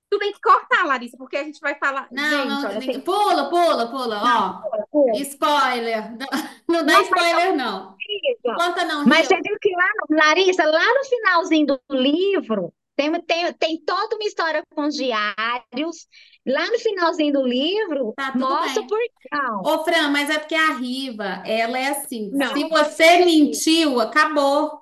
Speaker 3: Tu tem que cortar, Larissa, porque a gente vai falar.
Speaker 1: Não,
Speaker 3: Gente,
Speaker 1: não,
Speaker 3: olha, tem.
Speaker 1: pula, pula, pula,
Speaker 2: Não,
Speaker 1: ó.
Speaker 2: pô,
Speaker 1: Spoiler. Não, não dá
Speaker 2: não,
Speaker 1: spoiler, não. Não conta, não,
Speaker 2: mas você
Speaker 1: Rio.
Speaker 2: viu que lá, Larissa, lá no finalzinho do livro, tem, tem, tem toda uma história com os diários. Lá no finalzinho do livro,
Speaker 1: Tá
Speaker 2: mostra por não.
Speaker 1: Ô, Fran, mas é porque a Riva, ela é assim,
Speaker 3: Não.
Speaker 1: se você mentiu, acabou.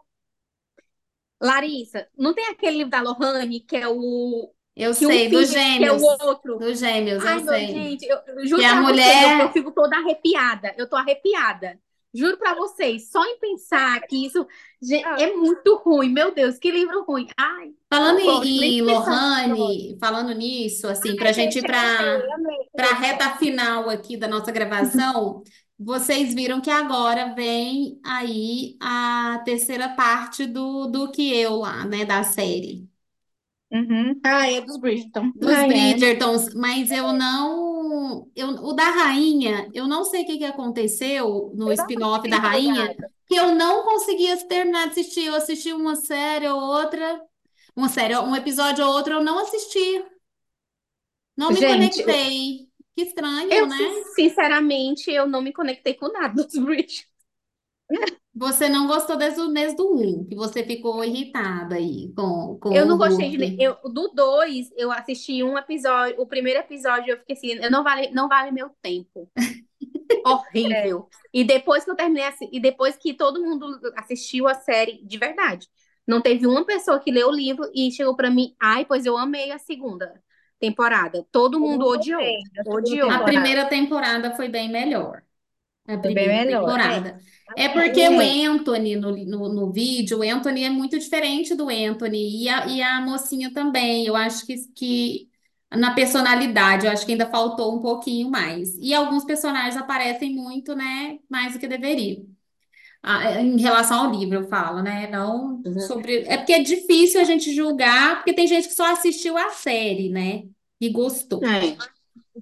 Speaker 3: Larissa, não tem aquele livro da Lohane que é o.
Speaker 1: Eu
Speaker 3: Que um
Speaker 1: sei, dos
Speaker 3: finge que é o
Speaker 1: gêmeos.
Speaker 3: outro.
Speaker 1: Dos gêmeos,
Speaker 3: Ai,
Speaker 1: eu sei.
Speaker 3: gente, eu, eu juro
Speaker 1: Que a
Speaker 3: vocês, eu, eu
Speaker 1: mulher.
Speaker 3: fico toda arrepiada. Eu tô arrepiada. Juro pra vocês, só em pensar que isso
Speaker 2: Ah,
Speaker 3: é muito ruim. Meu Deus, que livro ruim. Ai,
Speaker 1: Falando em, em. Lohane, falando nisso, assim, para gente ir para para a reta final aqui da nossa gravação, [LAUGHS] vocês viram que agora vem aí a terceira parte do, do que eu lá, né, da série.
Speaker 2: Uhum.
Speaker 3: Ah, é dos Bridgerton.
Speaker 1: Dos
Speaker 3: ai.
Speaker 1: Bridgertons, mas eu não. Eu, o da Rainha, eu não sei o que que aconteceu no
Speaker 2: Eu
Speaker 1: spin-off da Rainha,
Speaker 2: empolgada.
Speaker 1: que eu não conseguia terminar de assistir. Eu assisti uma série ou outra, uma série, um episódio ou outro, eu não assisti. Não me
Speaker 3: Gente, eu,
Speaker 1: conectei. Que estranho,
Speaker 3: eu,
Speaker 1: né?
Speaker 3: sinceramente, eu não me conectei com nada dos Bridgerton.
Speaker 1: Você não gostou desde, o- desde o 1, que você ficou irritada aí com, com
Speaker 3: Eu
Speaker 1: o
Speaker 3: não gostei de. ne-
Speaker 1: Duque.
Speaker 3: Eu, do 2, eu assisti um episódio. O primeiro episódio eu fiquei assim, eu não vale, não vale meu tempo. [LAUGHS]
Speaker 2: É.
Speaker 3: Horrível. E depois que eu terminei, assi- e depois que todo mundo assistiu a série de verdade, não teve uma pessoa que leu o livro e chegou pra mim, ai, pois eu amei a segunda temporada. Todo mundo odiou.
Speaker 2: da segunda
Speaker 3: Odiou.
Speaker 1: A
Speaker 2: temporada.
Speaker 1: primeira temporada foi bem melhor. A
Speaker 2: bem
Speaker 1: primeira
Speaker 2: melhor. É.
Speaker 1: temporada. É porque o
Speaker 3: É.
Speaker 1: Anthony no, no, no vídeo, o Anthony é muito diferente do Anthony e a, e a mocinha também. Eu acho que, que na personalidade, eu acho que ainda faltou um pouquinho mais. E alguns personagens aparecem muito, né, mais do que deveriam. Ah, em relação ao livro, eu falo, né? Não
Speaker 3: Uhum.
Speaker 1: sobre. É porque é difícil a gente julgar, porque tem gente que só assistiu a série, né? E gostou.
Speaker 3: É.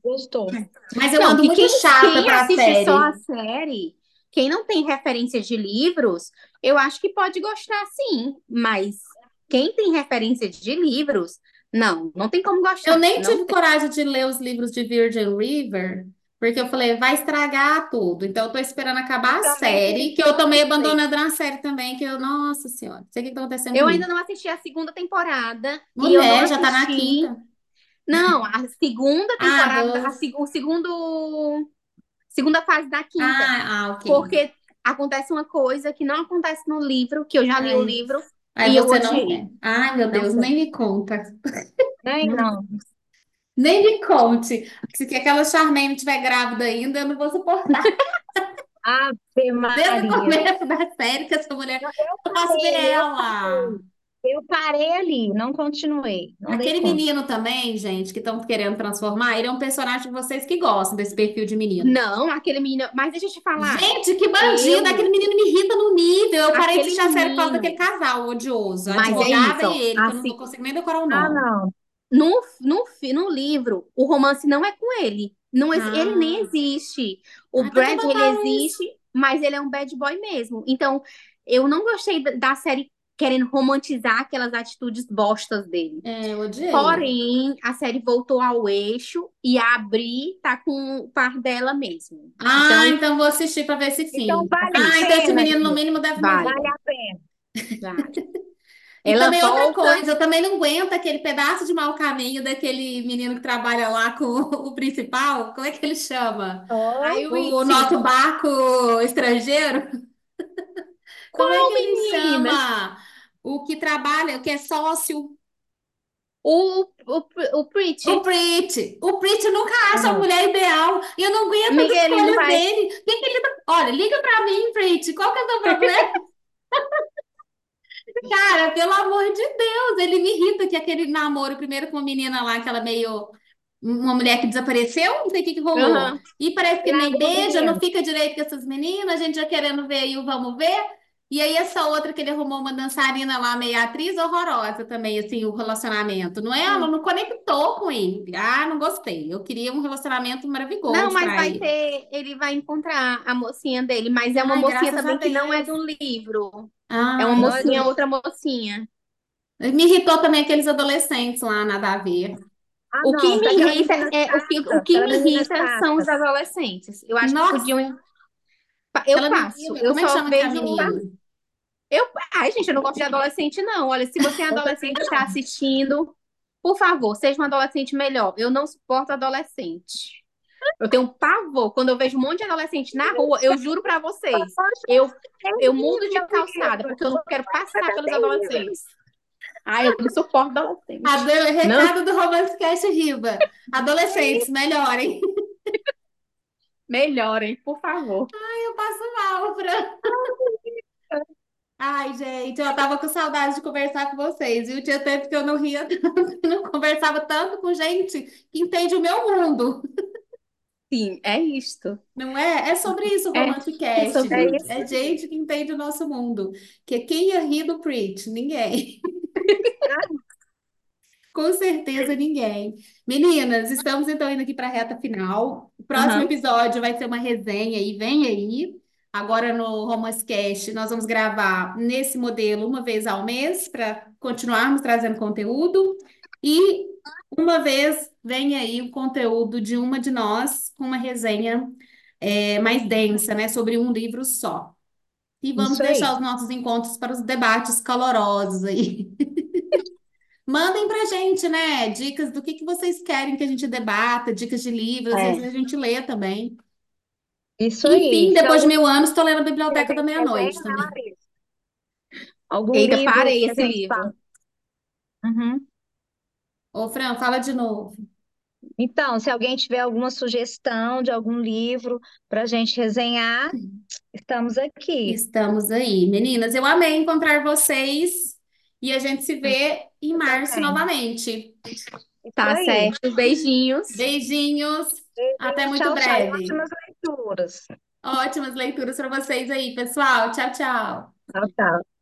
Speaker 2: Gostou.
Speaker 1: Mas eu
Speaker 3: Não,
Speaker 1: ando
Speaker 3: que
Speaker 1: muito chata
Speaker 3: quem
Speaker 1: pra
Speaker 3: assiste só a
Speaker 1: série.
Speaker 3: série, quem não tem referência de livros, eu acho que pode gostar sim, mas quem tem referência de livros, não, não tem como
Speaker 1: Eu
Speaker 3: gostar.
Speaker 1: nem
Speaker 3: Não
Speaker 1: tive
Speaker 3: tem.
Speaker 1: coragem de ler os livros de Virgin River, porque eu falei, vai estragar tudo. Então, eu tô esperando acabar a
Speaker 2: Eu também
Speaker 1: série, que eu tô meio
Speaker 2: preconceito.
Speaker 1: abandonando na série também, que eu, nossa senhora, não sei o que tá acontecendo
Speaker 3: Eu ainda
Speaker 1: comigo.
Speaker 3: não assisti a segunda temporada e eu não
Speaker 1: Mulher, já tá na
Speaker 3: assisti.
Speaker 1: quinta.
Speaker 3: Não, a segunda
Speaker 1: Ah,
Speaker 3: temporada, a,
Speaker 1: do...
Speaker 3: se- o segundo, segunda fase da quinta,
Speaker 1: Ah, ah, ok.
Speaker 3: porque acontece uma coisa que não acontece no livro, que eu já li o
Speaker 1: Aí,
Speaker 3: livro
Speaker 1: aí
Speaker 3: e eu
Speaker 1: você não
Speaker 3: odiei.
Speaker 1: quer. Ai, meu
Speaker 3: Não
Speaker 1: Deus, nem me conta.
Speaker 2: Nem [LAUGHS] não.
Speaker 1: Nem me conte. Se aquela Charmaine estiver grávida ainda, eu não vou suportar. [LAUGHS]
Speaker 2: Ave
Speaker 1: Desde o começo da série, que essa mulher,
Speaker 2: Eu
Speaker 1: eu
Speaker 2: eu. Eu parei ali, não continuei, não
Speaker 1: Aquele menino também, gente, que estão querendo transformar, ele é um personagem de vocês que gostam desse perfil de menino.
Speaker 3: Não, aquele menino. Mas deixa eu te falar.
Speaker 1: Gente, que bandido!
Speaker 3: Eu-
Speaker 1: Aquele menino me irrita no nível. Eu parei de
Speaker 3: Aquele
Speaker 1: assistir a série por causa daquele casal odioso. A
Speaker 3: Mas é
Speaker 1: advogada
Speaker 3: isso,
Speaker 1: e ele, que eu não
Speaker 3: assim-
Speaker 1: conseguindo nem decorar o
Speaker 2: Ah,
Speaker 1: nome.
Speaker 2: não.
Speaker 3: No, no, no livro, o romance não é com ele. Não,
Speaker 1: Ah.
Speaker 3: Ele nem existe. O
Speaker 1: Ah, então
Speaker 3: Brad, ele existe, mas ele é um bad boy mesmo. Então, eu não gostei da série querendo romantizar aquelas atitudes bostas dele.
Speaker 1: É, eu odiei.
Speaker 3: Porém, a série voltou ao eixo e a Bri tá com o par dela mesmo.
Speaker 1: Ah,
Speaker 3: Então,
Speaker 1: então vou assistir pra ver se sim.
Speaker 2: Então vale a
Speaker 1: Ah, então esse
Speaker 2: pena,
Speaker 1: menino no mínimo deve
Speaker 3: Vale.
Speaker 1: morrer.
Speaker 2: Vale a pena.
Speaker 3: vale. [LAUGHS]
Speaker 1: E
Speaker 3: Ela
Speaker 1: também outra
Speaker 3: volta-
Speaker 1: coisa, eu também não aguento aquele pedaço de mau caminho daquele menino que trabalha lá com [LAUGHS] o principal. Como é que ele chama?
Speaker 3: Ai, o
Speaker 1: O nosso barco estrangeiro? [LAUGHS] Como é
Speaker 3: Qual
Speaker 1: que ele
Speaker 3: menina?
Speaker 1: chama? O que trabalha, o que é sócio?
Speaker 3: O, o, o Preach.
Speaker 1: O Prit. O Prit nunca acha a
Speaker 2: Uhum.
Speaker 1: mulher ideal. E eu não aguento as escolhas
Speaker 3: vai-
Speaker 1: dele. O que tá- Olha, liga pra mim, Prit. Qual que é o seu problema? [LAUGHS] Cara, pelo amor de Deus, ele me irrita que aquele namoro primeiro com uma menina lá, aquela meio. Uma mulher que desapareceu, não sei o que que rolou.
Speaker 3: Aham.
Speaker 1: E parece que nem beija, não
Speaker 2: Deus.
Speaker 1: fica direito com essas meninas, a gente já querendo ver aí o vamos ver. E aí essa outra que ele arrumou uma dançarina lá, meio atriz, horrorosa também, assim, o relacionamento. Não é? Ela não conectou com ele. Ah, não gostei. Eu queria um relacionamento maravilhoso
Speaker 3: Não, mas
Speaker 1: pra
Speaker 3: vai
Speaker 1: ele.
Speaker 3: ter, ele vai encontrar a mocinha dele, mas é uma
Speaker 1: Ai,
Speaker 3: mocinha
Speaker 1: graças
Speaker 3: também
Speaker 1: a
Speaker 3: que não é
Speaker 1: Deus.
Speaker 3: do livro.
Speaker 1: Ah,
Speaker 3: É uma mocinha, outra mocinha.
Speaker 1: me irritou também aqueles adolescentes lá, nada a ver.
Speaker 2: Ah,
Speaker 3: O que
Speaker 2: não,
Speaker 3: me
Speaker 2: daquela
Speaker 3: irrita
Speaker 2: menina
Speaker 3: é o que, o
Speaker 2: chata,
Speaker 3: que
Speaker 2: aquela
Speaker 3: me
Speaker 2: menina
Speaker 3: irrita são os
Speaker 2: chata.
Speaker 3: adolescentes. Eu acho
Speaker 1: Nossa.
Speaker 3: que podiam. Eu
Speaker 1: Aquela
Speaker 3: passo.
Speaker 1: menina,
Speaker 3: Eu
Speaker 1: como é
Speaker 3: só
Speaker 1: aquela
Speaker 3: vejo.
Speaker 1: menina?
Speaker 3: Eu... Ai, gente, eu não gosto de adolescente, não. Olha, se você é adolescente e está assistindo, por favor, seja um adolescente melhor. Eu não suporto adolescente. Eu tenho um pavor. Quando eu vejo um monte de adolescente na rua, eu juro pra vocês, eu, eu mudo de calçada, porque eu não quero passar pelos adolescentes. Ai, eu não suporto adolescente.
Speaker 1: Ado- Recado do Romance Cast Riba. Adolescentes, melhorem.
Speaker 3: Melhorem, por favor.
Speaker 1: Eu passo mal, Fran. Ai, gente, eu tava com saudade de conversar com vocês, viu? Tinha tempo que eu não ria tanto, [LAUGHS] não conversava tanto com gente que entende o meu mundo.
Speaker 3: Sim, é isto.
Speaker 1: Não é? É sobre isso o
Speaker 3: É,
Speaker 1: Romance Cast,
Speaker 3: sobre
Speaker 2: isso.
Speaker 1: É gente que entende o nosso mundo. Que quem ia rir do Preach? Ninguém. Com certeza ninguém. Meninas, estamos então indo aqui para a reta final. O próximo
Speaker 3: Aham.
Speaker 1: episódio vai ser uma resenha e vem aí. Agora no Romance Cast, nós vamos gravar nesse modelo uma vez ao mês para continuarmos trazendo conteúdo. E uma vez vem aí o conteúdo de uma de nós com uma resenha é, mais densa, né, sobre um livro só. E vamos deixar os nossos encontros para os debates calorosos aí. [LAUGHS] Mandem pra gente, né? Dicas do que que vocês querem que a gente debata, dicas de livros, às
Speaker 2: É.
Speaker 1: vezes a gente lê também.
Speaker 2: Isso aí.
Speaker 1: Enfim,
Speaker 2: Se
Speaker 1: depois de mil anos, estou lendo a Biblioteca da Meia-Noite também.
Speaker 2: Larissa, Algum
Speaker 3: Eita,
Speaker 2: livro
Speaker 3: parei
Speaker 2: que a
Speaker 3: esse
Speaker 2: gente
Speaker 3: livro.
Speaker 2: fala. Uhum.
Speaker 1: Ô, Fran, fala de novo.
Speaker 2: Então, se alguém tiver alguma sugestão de algum livro para a gente resenhar, estamos aqui.
Speaker 1: Estamos aí. Meninas, eu amei encontrar vocês e a gente se vê em março
Speaker 2: também.
Speaker 1: novamente.
Speaker 3: Tá
Speaker 2: aí.
Speaker 3: certo. Beijinhos.
Speaker 1: Beijinhos. Até muito
Speaker 2: Tchau, tchau.
Speaker 1: breve.
Speaker 2: Ótimas leituras.
Speaker 1: Ótimas leituras para vocês aí, pessoal. Tchau, tchau.
Speaker 2: Tchau, tchau.